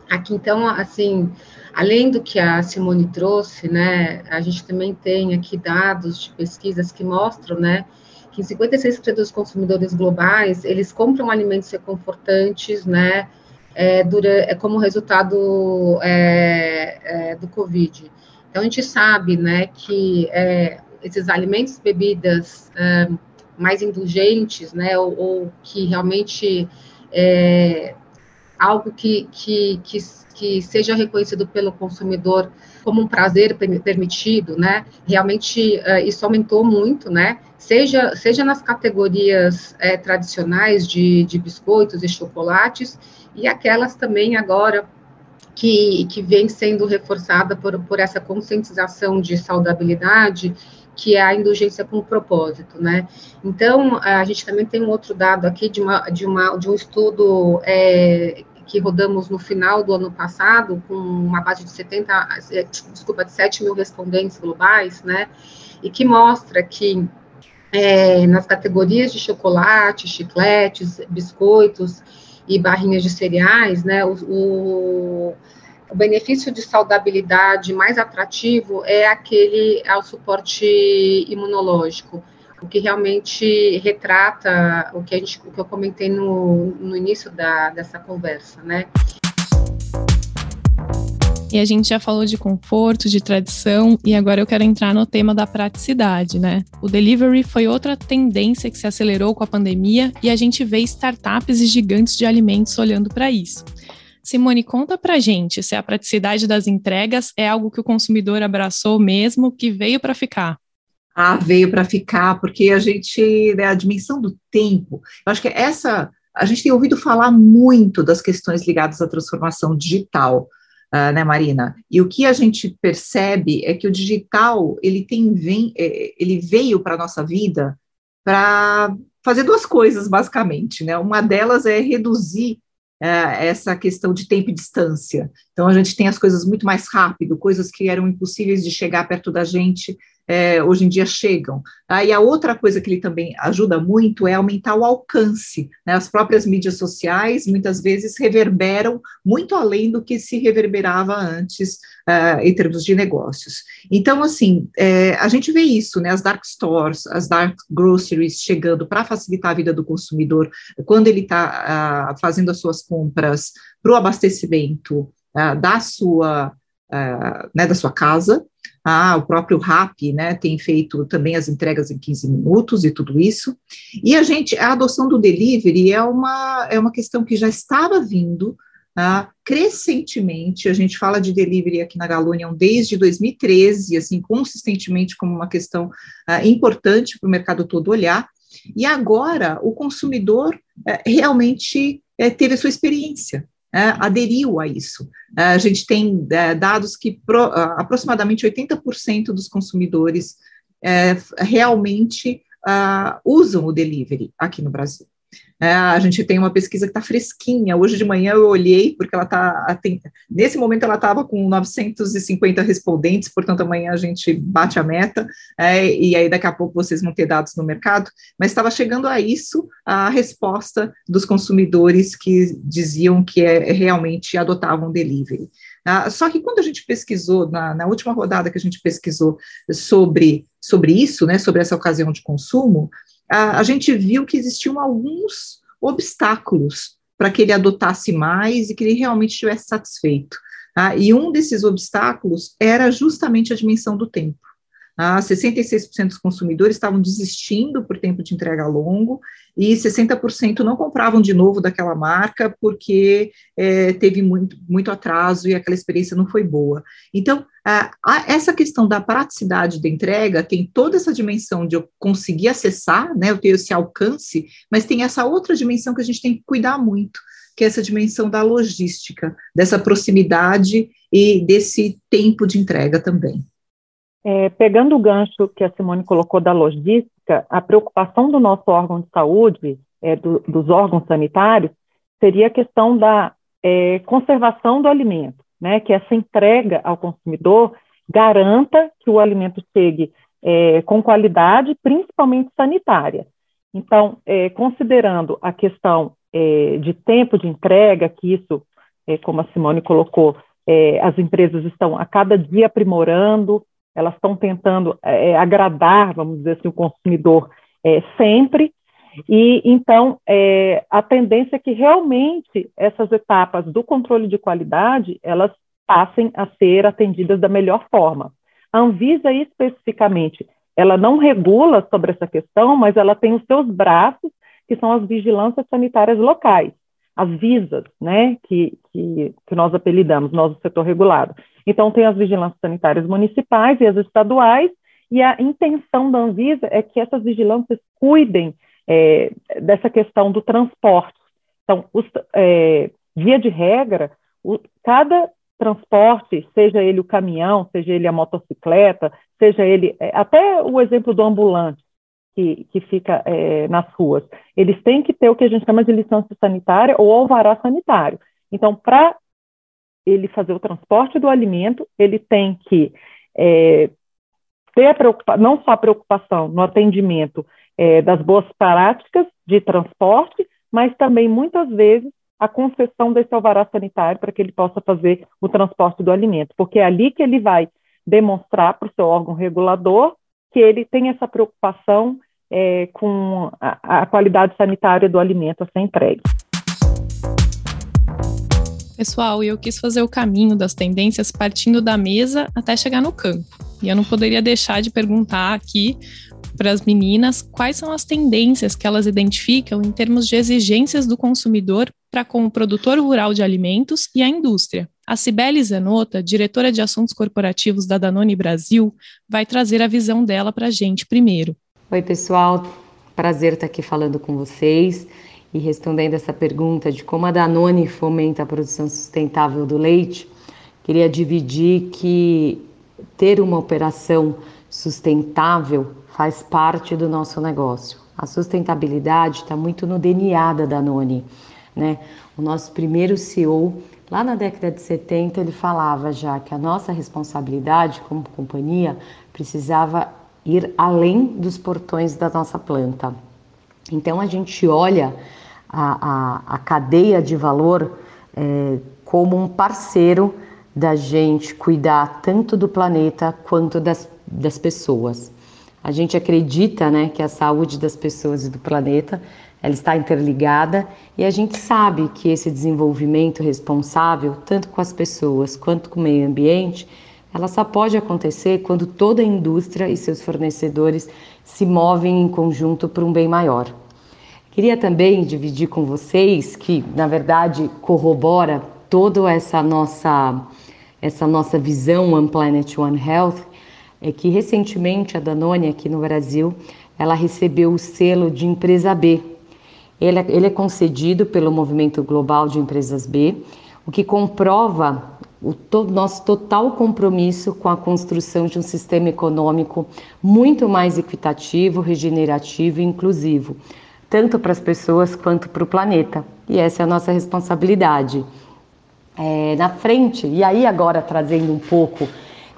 aqui, então, assim, Além do que a Simone trouxe, né, a gente também tem aqui dados de pesquisas que mostram, né, que 56% dos consumidores globais, eles compram alimentos reconfortantes, né, é, é como resultado é, é, do Covid. Então, a gente sabe, né, que é, esses alimentos, bebidas é, mais indulgentes, né, ou, ou que realmente é algo que, que, que que seja reconhecido pelo consumidor como um prazer permitido, né? Realmente isso aumentou muito, né? Seja, seja nas categorias é, tradicionais de, de biscoitos e chocolates, e aquelas também agora que, que vem sendo reforçada por, por essa conscientização de saudabilidade, que é a indulgência com propósito, né? Então, a gente também tem um outro dado aqui de, uma, de, uma, de um estudo é, que rodamos no final do ano passado, com uma base de 70, é, desculpa, de 7 mil respondentes globais, né, e que mostra que é, nas categorias de chocolate, chicletes, biscoitos e barrinhas de cereais, né, o, o, benefício de saudabilidade mais atrativo é aquele ao suporte imunológico, o que realmente retrata o que, a gente, o que eu comentei no, no início da, dessa conversa, né? E a gente já falou de conforto, de tradição, e agora eu quero entrar no tema da praticidade, né? O delivery foi outra tendência que se acelerou com a pandemia e a gente vê startups e gigantes de alimentos olhando para isso. Simone, conta pra gente se a praticidade das entregas é algo que o consumidor abraçou mesmo, que veio para ficar. Ah, veio para ficar, porque a gente, né, a dimensão do tempo, eu acho que essa, a gente tem ouvido falar muito das questões ligadas à transformação digital, uh, né, Marina? E o que a gente percebe é que o digital ele tem vem, é, ele veio para nossa vida para fazer duas coisas basicamente, né? Uma delas é reduzir é, essa questão de tempo e distância. Então a gente tem as coisas muito mais rápido, coisas que eram impossíveis de chegar perto da gente é, hoje em dia chegam. Ah, e a outra coisa que ele também ajuda muito é aumentar o alcance. Né? As próprias mídias sociais muitas vezes reverberam muito além do que se reverberava antes uh, em termos de negócios. Então, assim, é, a gente vê isso, né? As dark stores, as dark groceries chegando para facilitar a vida do consumidor quando ele está ah, fazendo as suas compras para o abastecimento uh, da sua né, da sua casa, ah, o próprio RAP, né, tem feito também as entregas em 15 minutos e tudo isso. E a gente, a adoção do delivery é uma, é uma questão que já estava vindo ah, crescentemente. A gente fala de delivery aqui na Galunion desde 2013, assim, consistentemente como uma questão ah, importante para o mercado todo olhar. E agora o consumidor eh, realmente eh, teve a sua experiência aderiu a isso. É, a gente tem é, dados que pro, aproximadamente 80% dos consumidores é, realmente uh, usam o delivery aqui no Brasil. É, a gente tem uma pesquisa que está fresquinha. Hoje de manhã eu olhei, porque ela está. Nesse momento ela estava com 950 respondentes, portanto, amanhã a gente bate a meta, é, e aí daqui a pouco vocês vão ter dados no mercado. Mas estava chegando a isso a resposta dos consumidores que diziam que é, realmente adotavam delivery. Ah, só que quando a gente pesquisou, na, na última rodada que a gente pesquisou sobre, sobre isso, né, sobre essa ocasião de consumo, a, a gente viu que existiam alguns obstáculos para que ele adotasse mais e que ele realmente estivesse satisfeito. Tá? E um desses obstáculos era justamente a dimensão do tempo. Ah, 66% dos consumidores estavam desistindo por tempo de entrega longo e 60% não compravam de novo daquela marca porque é, teve muito, muito atraso e aquela experiência não foi boa. Então, ah, essa questão da praticidade da entrega tem toda essa dimensão de eu conseguir acessar, né, eu ter esse alcance, mas tem essa outra dimensão que a gente tem que cuidar muito, que é essa dimensão da logística, dessa proximidade e desse tempo de entrega também. É, pegando o gancho que a Simone colocou da logística, a preocupação do nosso órgão de saúde, é, do, dos órgãos sanitários, seria a questão da é, conservação do alimento, né, que essa entrega ao consumidor garanta que o alimento chegue é, com qualidade, principalmente sanitária. Então, é, considerando a questão é, de tempo de entrega, que isso, como a Simone colocou, as empresas estão a cada dia aprimorando, elas estão tentando é, agradar, vamos dizer assim, o consumidor é, sempre, e então é, a tendência é que realmente essas etapas do controle de qualidade elas passem a ser atendidas da melhor forma. A Anvisa especificamente, ela não regula sobre essa questão, mas ela tem os seus braços, que são as vigilâncias sanitárias locais as visas, né, que, que, que nós apelidamos, nós do setor regulado. Então, tem as vigilâncias sanitárias municipais e as estaduais, e a intenção da Anvisa é que essas vigilâncias cuidem é, dessa questão do transporte. Então, os, é, via de regra, o, cada transporte, seja ele o caminhão, seja ele a motocicleta, seja ele, é, até o exemplo do ambulante, que, que fica é, nas ruas, eles têm que ter o que a gente chama de licença sanitária ou alvará sanitário. Então, para ele fazer o transporte do alimento, ele tem que é, ter não só a preocupação no atendimento é, das boas práticas de transporte, mas também, muitas vezes, a concessão desse alvará sanitário para que ele possa fazer o transporte do alimento, porque é ali que ele vai demonstrar para o seu órgão regulador que ele tem essa preocupação é, com a, a qualidade sanitária do alimento a ser entregue. Pessoal, eu quis fazer o caminho das tendências partindo da mesa até chegar no campo. E eu não poderia deixar de perguntar aqui para as meninas quais são as tendências que elas identificam em termos de exigências do consumidor para com o produtor rural de alimentos e a indústria. A Cibele Zanota, diretora de assuntos corporativos da Danone Brasil, vai trazer a visão dela para a gente primeiro. Oi, pessoal. Prazer estar aqui falando com vocês e respondendo essa pergunta de como a Danone fomenta a produção sustentável do leite. Queria dividir que ter uma operação sustentável faz parte do nosso negócio. A sustentabilidade está muito no DNA da Danone. Né? O nosso primeiro CEO, lá na década de 70, ele falava já que a nossa responsabilidade como companhia precisava ir além dos portões da nossa planta. Então a gente olha a, a, a cadeia de valor é, como um parceiro da gente cuidar tanto do planeta quanto das, das pessoas. A gente acredita né, que a saúde das pessoas e do planeta ela está interligada e a gente sabe que esse desenvolvimento responsável, tanto com as pessoas quanto com o meio ambiente, ela só pode acontecer quando toda a indústria e seus fornecedores se movem em conjunto para um bem maior. Queria também dividir com vocês que, na verdade, corrobora toda essa nossa essa nossa visão One Planet One Health, é que recentemente a Danone aqui no Brasil, ela recebeu o selo de empresa B. Ele, é, ele é concedido pelo Movimento Global de Empresas B, o que comprova o to nosso total compromisso com a construção de um sistema econômico muito mais equitativo, regenerativo e inclusivo, tanto para as pessoas quanto para o planeta. E essa é a nossa responsabilidade. É, na frente, e aí agora trazendo um pouco,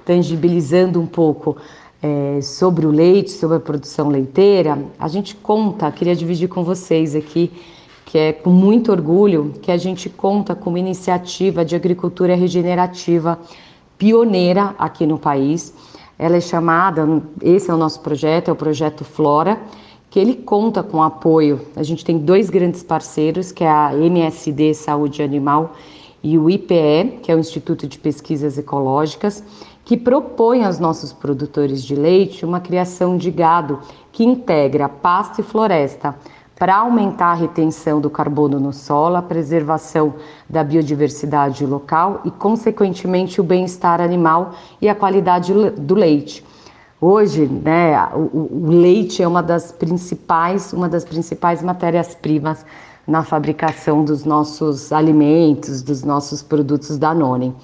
tangibilizando um pouco é, sobre o leite, sobre a produção leiteira, a gente conta, queria dividir com vocês aqui, que é com muito orgulho que a gente conta com uma iniciativa de agricultura regenerativa pioneira aqui no país. Ela é chamada, esse é o nosso projeto, é o projeto Flora, que ele conta com apoio. A gente tem dois grandes parceiros, que é a MSD Saúde Animal e o IPE, que é o Instituto de Pesquisas Ecológicas, que propõe aos nossos produtores de leite uma criação de gado que integra pasto e floresta para aumentar a retenção do carbono no solo, a preservação da biodiversidade local e, consequentemente, o bem-estar animal e a qualidade do leite. Hoje, né, o, o leite é uma das principais, uma das principais matérias-primas na fabricação dos nossos alimentos, dos nossos produtos da None.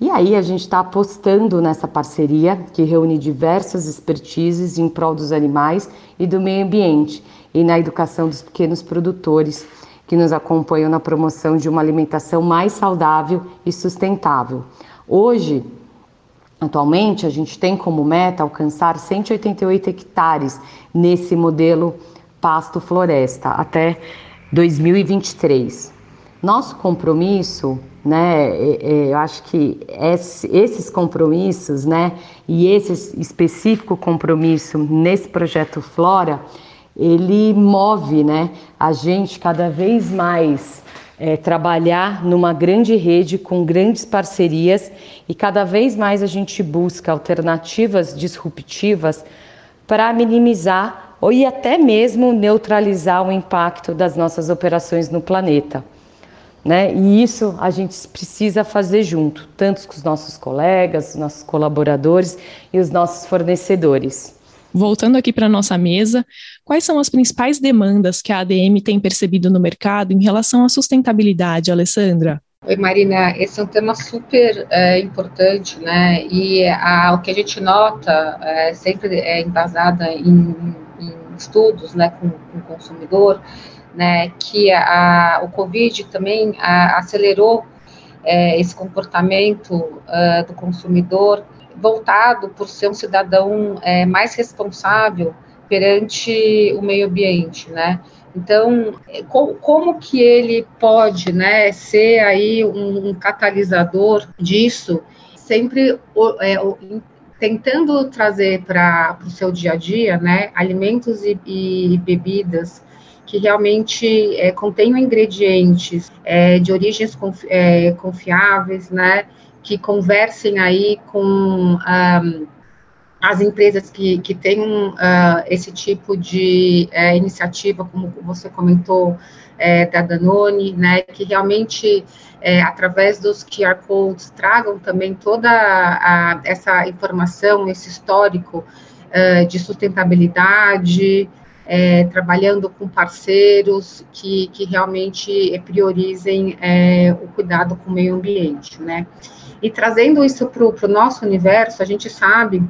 E aí a gente está apostando nessa parceria que reúne diversas expertises em prol dos animais e do meio ambiente e na educação dos pequenos produtores que nos acompanham na promoção de uma alimentação mais saudável e sustentável. Hoje, Atualmente, a gente tem como meta alcançar 188 hectares nesse modelo pasto-floresta até 2023. Nosso compromisso, né, é, é, eu acho que esses compromissos, né, e esse específico compromisso nesse projeto Flora, ele move, né, a gente cada vez mais é, trabalhar numa grande rede com grandes parcerias e cada vez mais a gente busca alternativas disruptivas para minimizar ou e até mesmo neutralizar o impacto das nossas operações no planeta. Né? E isso a gente precisa fazer junto, tanto com os nossos colegas, os nossos colaboradores e os nossos fornecedores. Voltando aqui para nossa mesa, quais são as principais demandas que a ADM tem percebido no mercado em relação à sustentabilidade, Alessandra? Oi, Marina, esse é um tema super é, importante, né? E a, o que a gente nota é, sempre é embasada em, em estudos, né, com, com o consumidor, né, que a, o Covid também a, acelerou é, esse comportamento uh, do consumidor voltado por ser um cidadão é, mais responsável perante o meio ambiente, né? Então, é, como que ele pode, né, ser aí um, um catalisador disso, sempre é, tentando trazer para o seu dia a dia, né, alimentos e, e bebidas que realmente é, contenham ingredientes é, de origens confi é, confiáveis, né, que conversem aí com um, as empresas que, que têm uh, esse tipo de uh, iniciativa, como você comentou, uh, da Danone, né, que realmente, é, através dos QR Codes, tragam também toda a, essa informação, esse histórico de sustentabilidade, trabalhando com parceiros que, que realmente priorizem o cuidado com o meio ambiente, né. E trazendo isso para o nosso universo, a gente sabe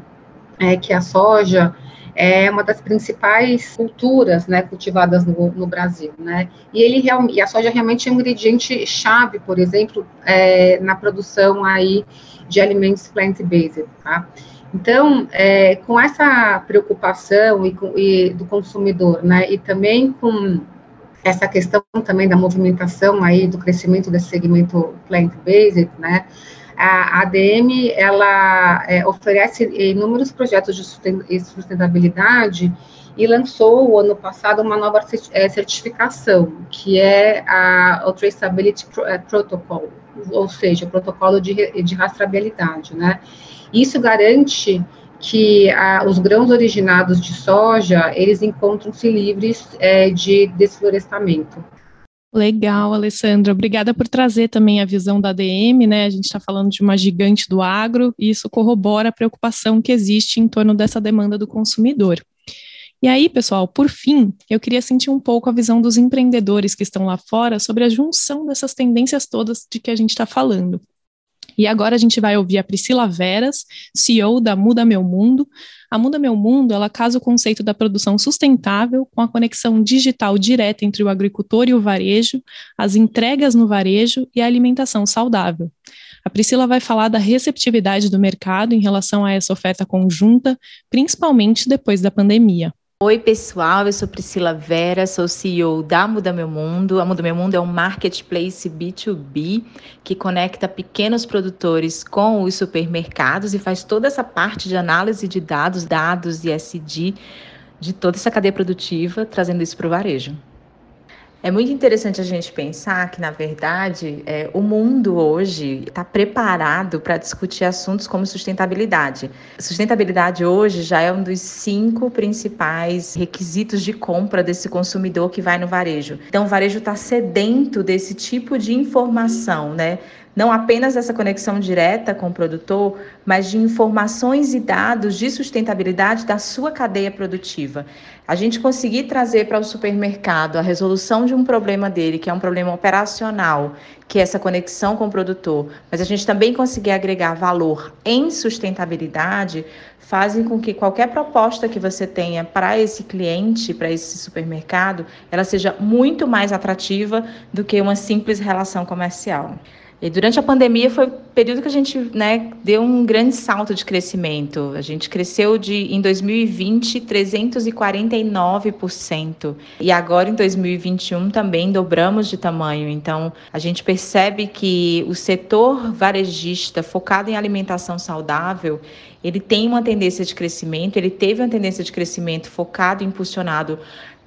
é, que a soja é uma das principais culturas né, cultivadas no, no Brasil, né? E ele e a soja realmente é um ingrediente chave, por exemplo, é, na produção aí de alimentos plant-based, tá? Então, é, com essa preocupação e, e, do consumidor, né, e também com essa questão também da movimentação aí do crescimento desse segmento plant-based, né, a ADM ela é, oferece inúmeros projetos de sustentabilidade e lançou o ano passado uma nova é, certificação, que é a, o Traceability é, Protocol, ou seja, o protocolo de, de rastreabilidade, né? Isso garante que a, os grãos originados de soja, eles encontram-se livres é, de desflorestamento. Legal, Alessandra. Obrigada por trazer também a visão da ADM, né? A gente está falando de uma gigante do agro e isso corrobora a preocupação que existe em torno dessa demanda do consumidor. E aí, pessoal, por fim, eu queria sentir um pouco a visão dos empreendedores que estão lá fora sobre a junção dessas tendências todas de que a gente está falando. E agora a gente vai ouvir a Priscila Veras, CEO da Muda Meu Mundo. A Muda Meu Mundo, ela casa o conceito da produção sustentável com a conexão digital direta entre o agricultor e o varejo, as entregas no varejo e a alimentação saudável. A Priscila vai falar da receptividade do mercado em relação a essa oferta conjunta, principalmente depois da pandemia. Oi, pessoal, eu sou Priscila Vera, sou CEO da Muda Meu Mundo. A Muda Meu Mundo é um marketplace B2B que conecta pequenos produtores com os supermercados e faz toda essa parte de análise de dados, dados e SD de toda essa cadeia produtiva, trazendo isso para o varejo. É muito interessante a gente pensar que, na verdade, é, o mundo hoje está preparado para discutir assuntos como sustentabilidade. Sustentabilidade hoje já é um dos cinco principais requisitos de compra desse consumidor que vai no varejo. Então, o varejo está sedento desse tipo de informação, né? Não apenas essa conexão direta com o produtor, mas de informações e dados de sustentabilidade da sua cadeia produtiva. A gente conseguir trazer para o supermercado a resolução de um problema dele, que é um problema operacional, que é essa conexão com o produtor, mas a gente também conseguir agregar valor em sustentabilidade, fazem com que qualquer proposta que você tenha para esse cliente, para esse supermercado, ela seja muito mais atrativa do que uma simples relação comercial. E durante a pandemia foi o período que a gente né, deu um grande salto de crescimento. A gente cresceu de em 2020 349% e agora em 2021 também dobramos de tamanho. Então a gente percebe que o setor varejista focado em alimentação saudável ele tem uma tendência de crescimento, ele teve uma tendência de crescimento focado e impulsionado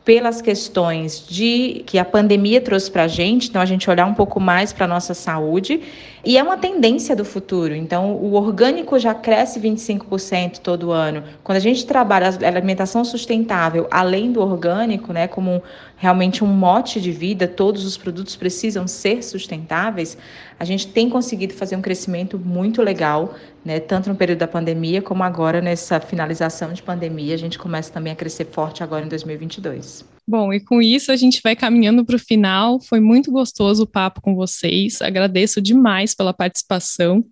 pelas questões de que a pandemia trouxe para a gente, então a gente olhar um pouco mais para a nossa saúde, e é uma tendência do futuro. Então, o orgânico já cresce 25% todo ano. Quando a gente trabalha a alimentação sustentável, além do orgânico, né, como realmente um mote de vida, todos os produtos precisam ser sustentáveis, a gente tem conseguido fazer um crescimento muito legal, né, tanto no período da pandemia como agora nessa finalização de pandemia, a gente começa também a crescer forte agora em 2022. Bom, e com isso a gente vai caminhando para o final. Foi muito gostoso o papo com vocês. Agradeço demais pela participação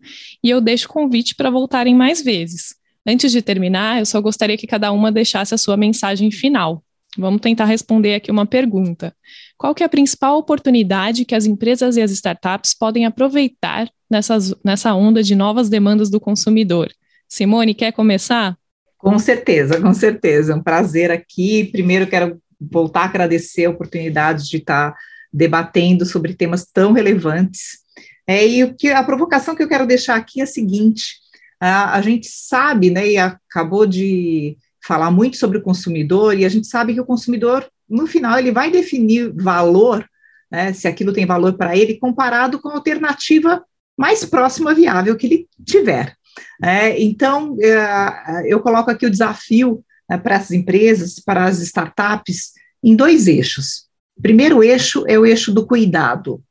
e eu deixo o convite para voltarem mais vezes. Antes de terminar, eu só gostaria que cada uma deixasse a sua mensagem final. Vamos tentar responder aqui uma pergunta. Qual que é a principal oportunidade que as empresas e as startups podem aproveitar nessas, nessa onda de novas demandas do consumidor? Simone, quer começar? Com certeza, com certeza. É um prazer aqui. Primeiro, quero voltar a agradecer a oportunidade de estar debatendo sobre temas tão relevantes. É, e o que, a provocação que eu quero deixar aqui é a seguinte: a, a gente sabe, né, e acabou de falar muito sobre o consumidor, e a gente sabe que o consumidor, no final, ele vai definir valor, né, se aquilo tem valor para ele, comparado com a alternativa mais próxima viável que ele tiver. É, então, é, eu coloco aqui o desafio né, para as empresas, para as startups, em dois eixos. O primeiro eixo é o eixo do cuidado,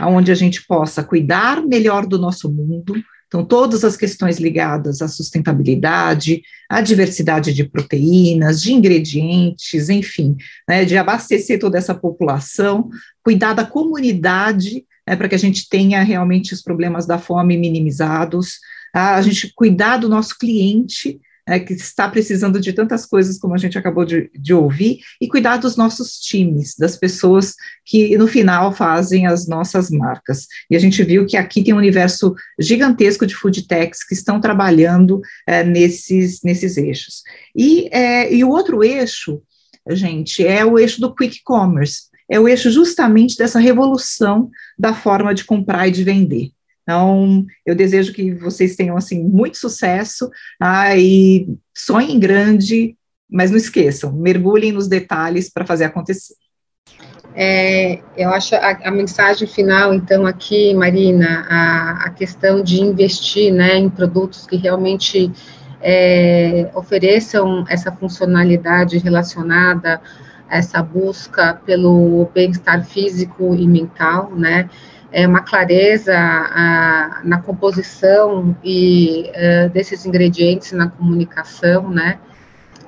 onde a gente possa cuidar melhor do nosso mundo, então, todas as questões ligadas à sustentabilidade, à diversidade de proteínas, de ingredientes, enfim, né, de abastecer toda essa população, cuidar da comunidade, né, para que a gente tenha realmente os problemas da fome minimizados, a gente cuidar do nosso cliente, é, que está precisando de tantas coisas como a gente acabou de, de, ouvir, e cuidar dos nossos times, das pessoas que no final fazem as nossas marcas. E a gente viu que aqui tem um universo gigantesco de food techs que estão trabalhando é, nesses, nesses eixos. E, é, e o outro eixo, gente, é o eixo do quick commerce, é o eixo justamente dessa revolução da forma de comprar e de vender. Então, eu desejo que vocês tenham, assim, muito sucesso ah, e sonhem grande, mas não esqueçam, mergulhem nos detalhes para fazer acontecer. É, eu acho a, a, mensagem final, então, aqui, Marina, a, a questão de investir né, em produtos que realmente é, ofereçam essa funcionalidade relacionada a essa busca pelo bem-estar físico e mental, né? É, uma clareza a, na composição e uh, desses ingredientes na comunicação, né?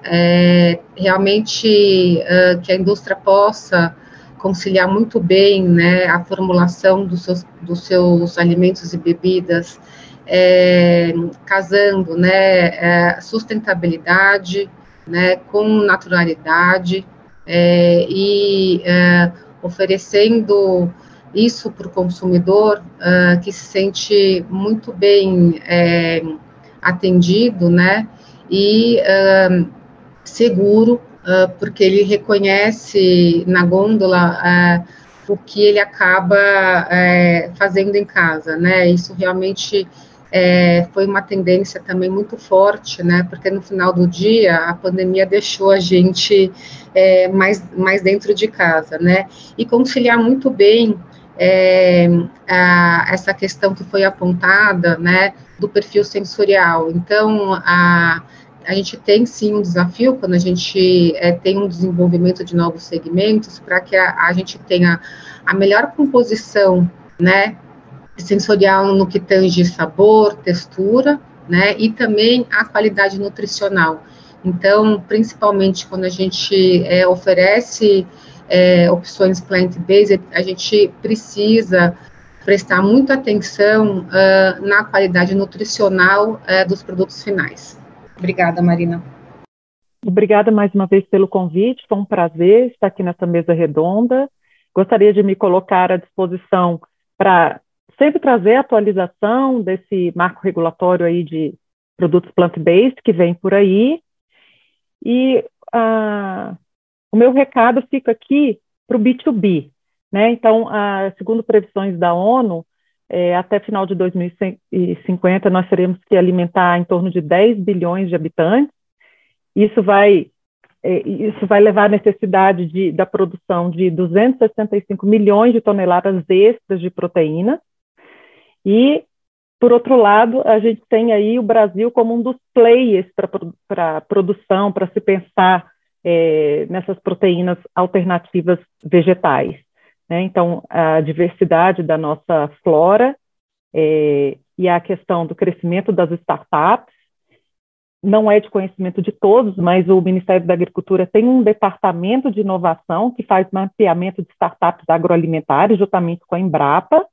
É, realmente uh, que a indústria possa conciliar muito bem, né, a formulação dos seus, dos seus alimentos e bebidas, é, casando, né, é, sustentabilidade, né, com naturalidade é, e é, oferecendo isso para o consumidor uh, que se sente muito bem é, atendido, né, e uh, seguro, uh, porque ele reconhece na gôndola o que ele acaba fazendo em casa, né, isso realmente é, foi uma tendência também muito forte, né, porque no final do dia a pandemia deixou a gente é, mais, mais dentro de casa, né, e conciliar muito bem é, a, essa questão que foi apontada, né, do perfil sensorial. Então, a, a gente tem sim um desafio quando a gente é, tem um desenvolvimento de novos segmentos para que a, a, gente tenha a melhor composição, né, sensorial no que tange sabor, textura, né, e também a qualidade nutricional. Então, principalmente quando a gente é, oferece é, opções plant-based, a gente precisa prestar muita atenção uh, na qualidade nutricional uh, dos produtos finais. Obrigada, Marina. Obrigada mais uma vez pelo convite, foi um prazer estar aqui nessa mesa redonda. Gostaria de me colocar à disposição para sempre trazer atualização desse marco regulatório aí de produtos plant-based que vem por aí. E uh, o meu recado fica aqui para o B2B. Né? Então, a, segundo previsões da ONU, é, até final de 2050, nós teremos que alimentar em torno de 10 bilhões de habitantes. Isso vai, é, isso vai levar à necessidade de, da produção de 265 milhões de toneladas extras de proteína. E, por outro lado, a gente tem aí o Brasil como um dos players para a produção, para se pensar é, nessas proteínas alternativas vegetais. Né? Então, a diversidade da nossa flora é, e a questão do crescimento das startups não é de conhecimento de todos, mas o Ministério da Agricultura tem um departamento de inovação que faz mapeamento de startups agroalimentares, juntamente com a Embrapa,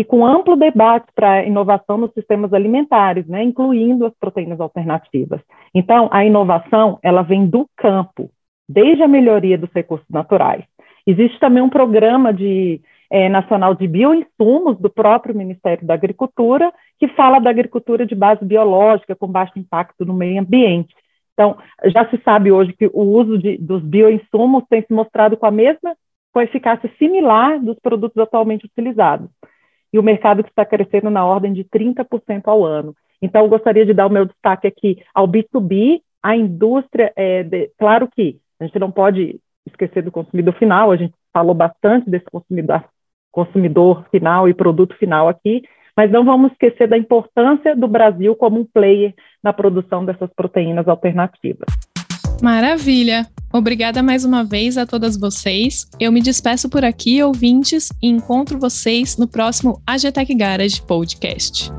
e com amplo debate para inovação nos sistemas alimentares, né, incluindo as proteínas alternativas. Então, a inovação, ela vem do campo, desde a melhoria dos recursos naturais. Existe também um programa de, é, nacional de bioinsumos do próprio Ministério da Agricultura, que fala da agricultura de base biológica, com baixo impacto no meio ambiente. Então, já se sabe hoje que o uso de, dos bioinsumos tem se mostrado com a mesma, com eficácia similar dos produtos atualmente utilizados e o mercado que está crescendo na ordem de 30% ao ano. Então, eu gostaria de dar o meu destaque aqui ao B2B, a indústria, é, de, claro que a gente não pode esquecer do consumidor final, a gente falou bastante desse consumidor, consumidor final e produto final aqui, mas não vamos esquecer da importância do Brasil como um player na produção dessas proteínas alternativas. Maravilha! Obrigada mais uma vez a todas vocês. Eu me despeço por aqui, ouvintes, e encontro vocês no próximo AGTech Garage Podcast.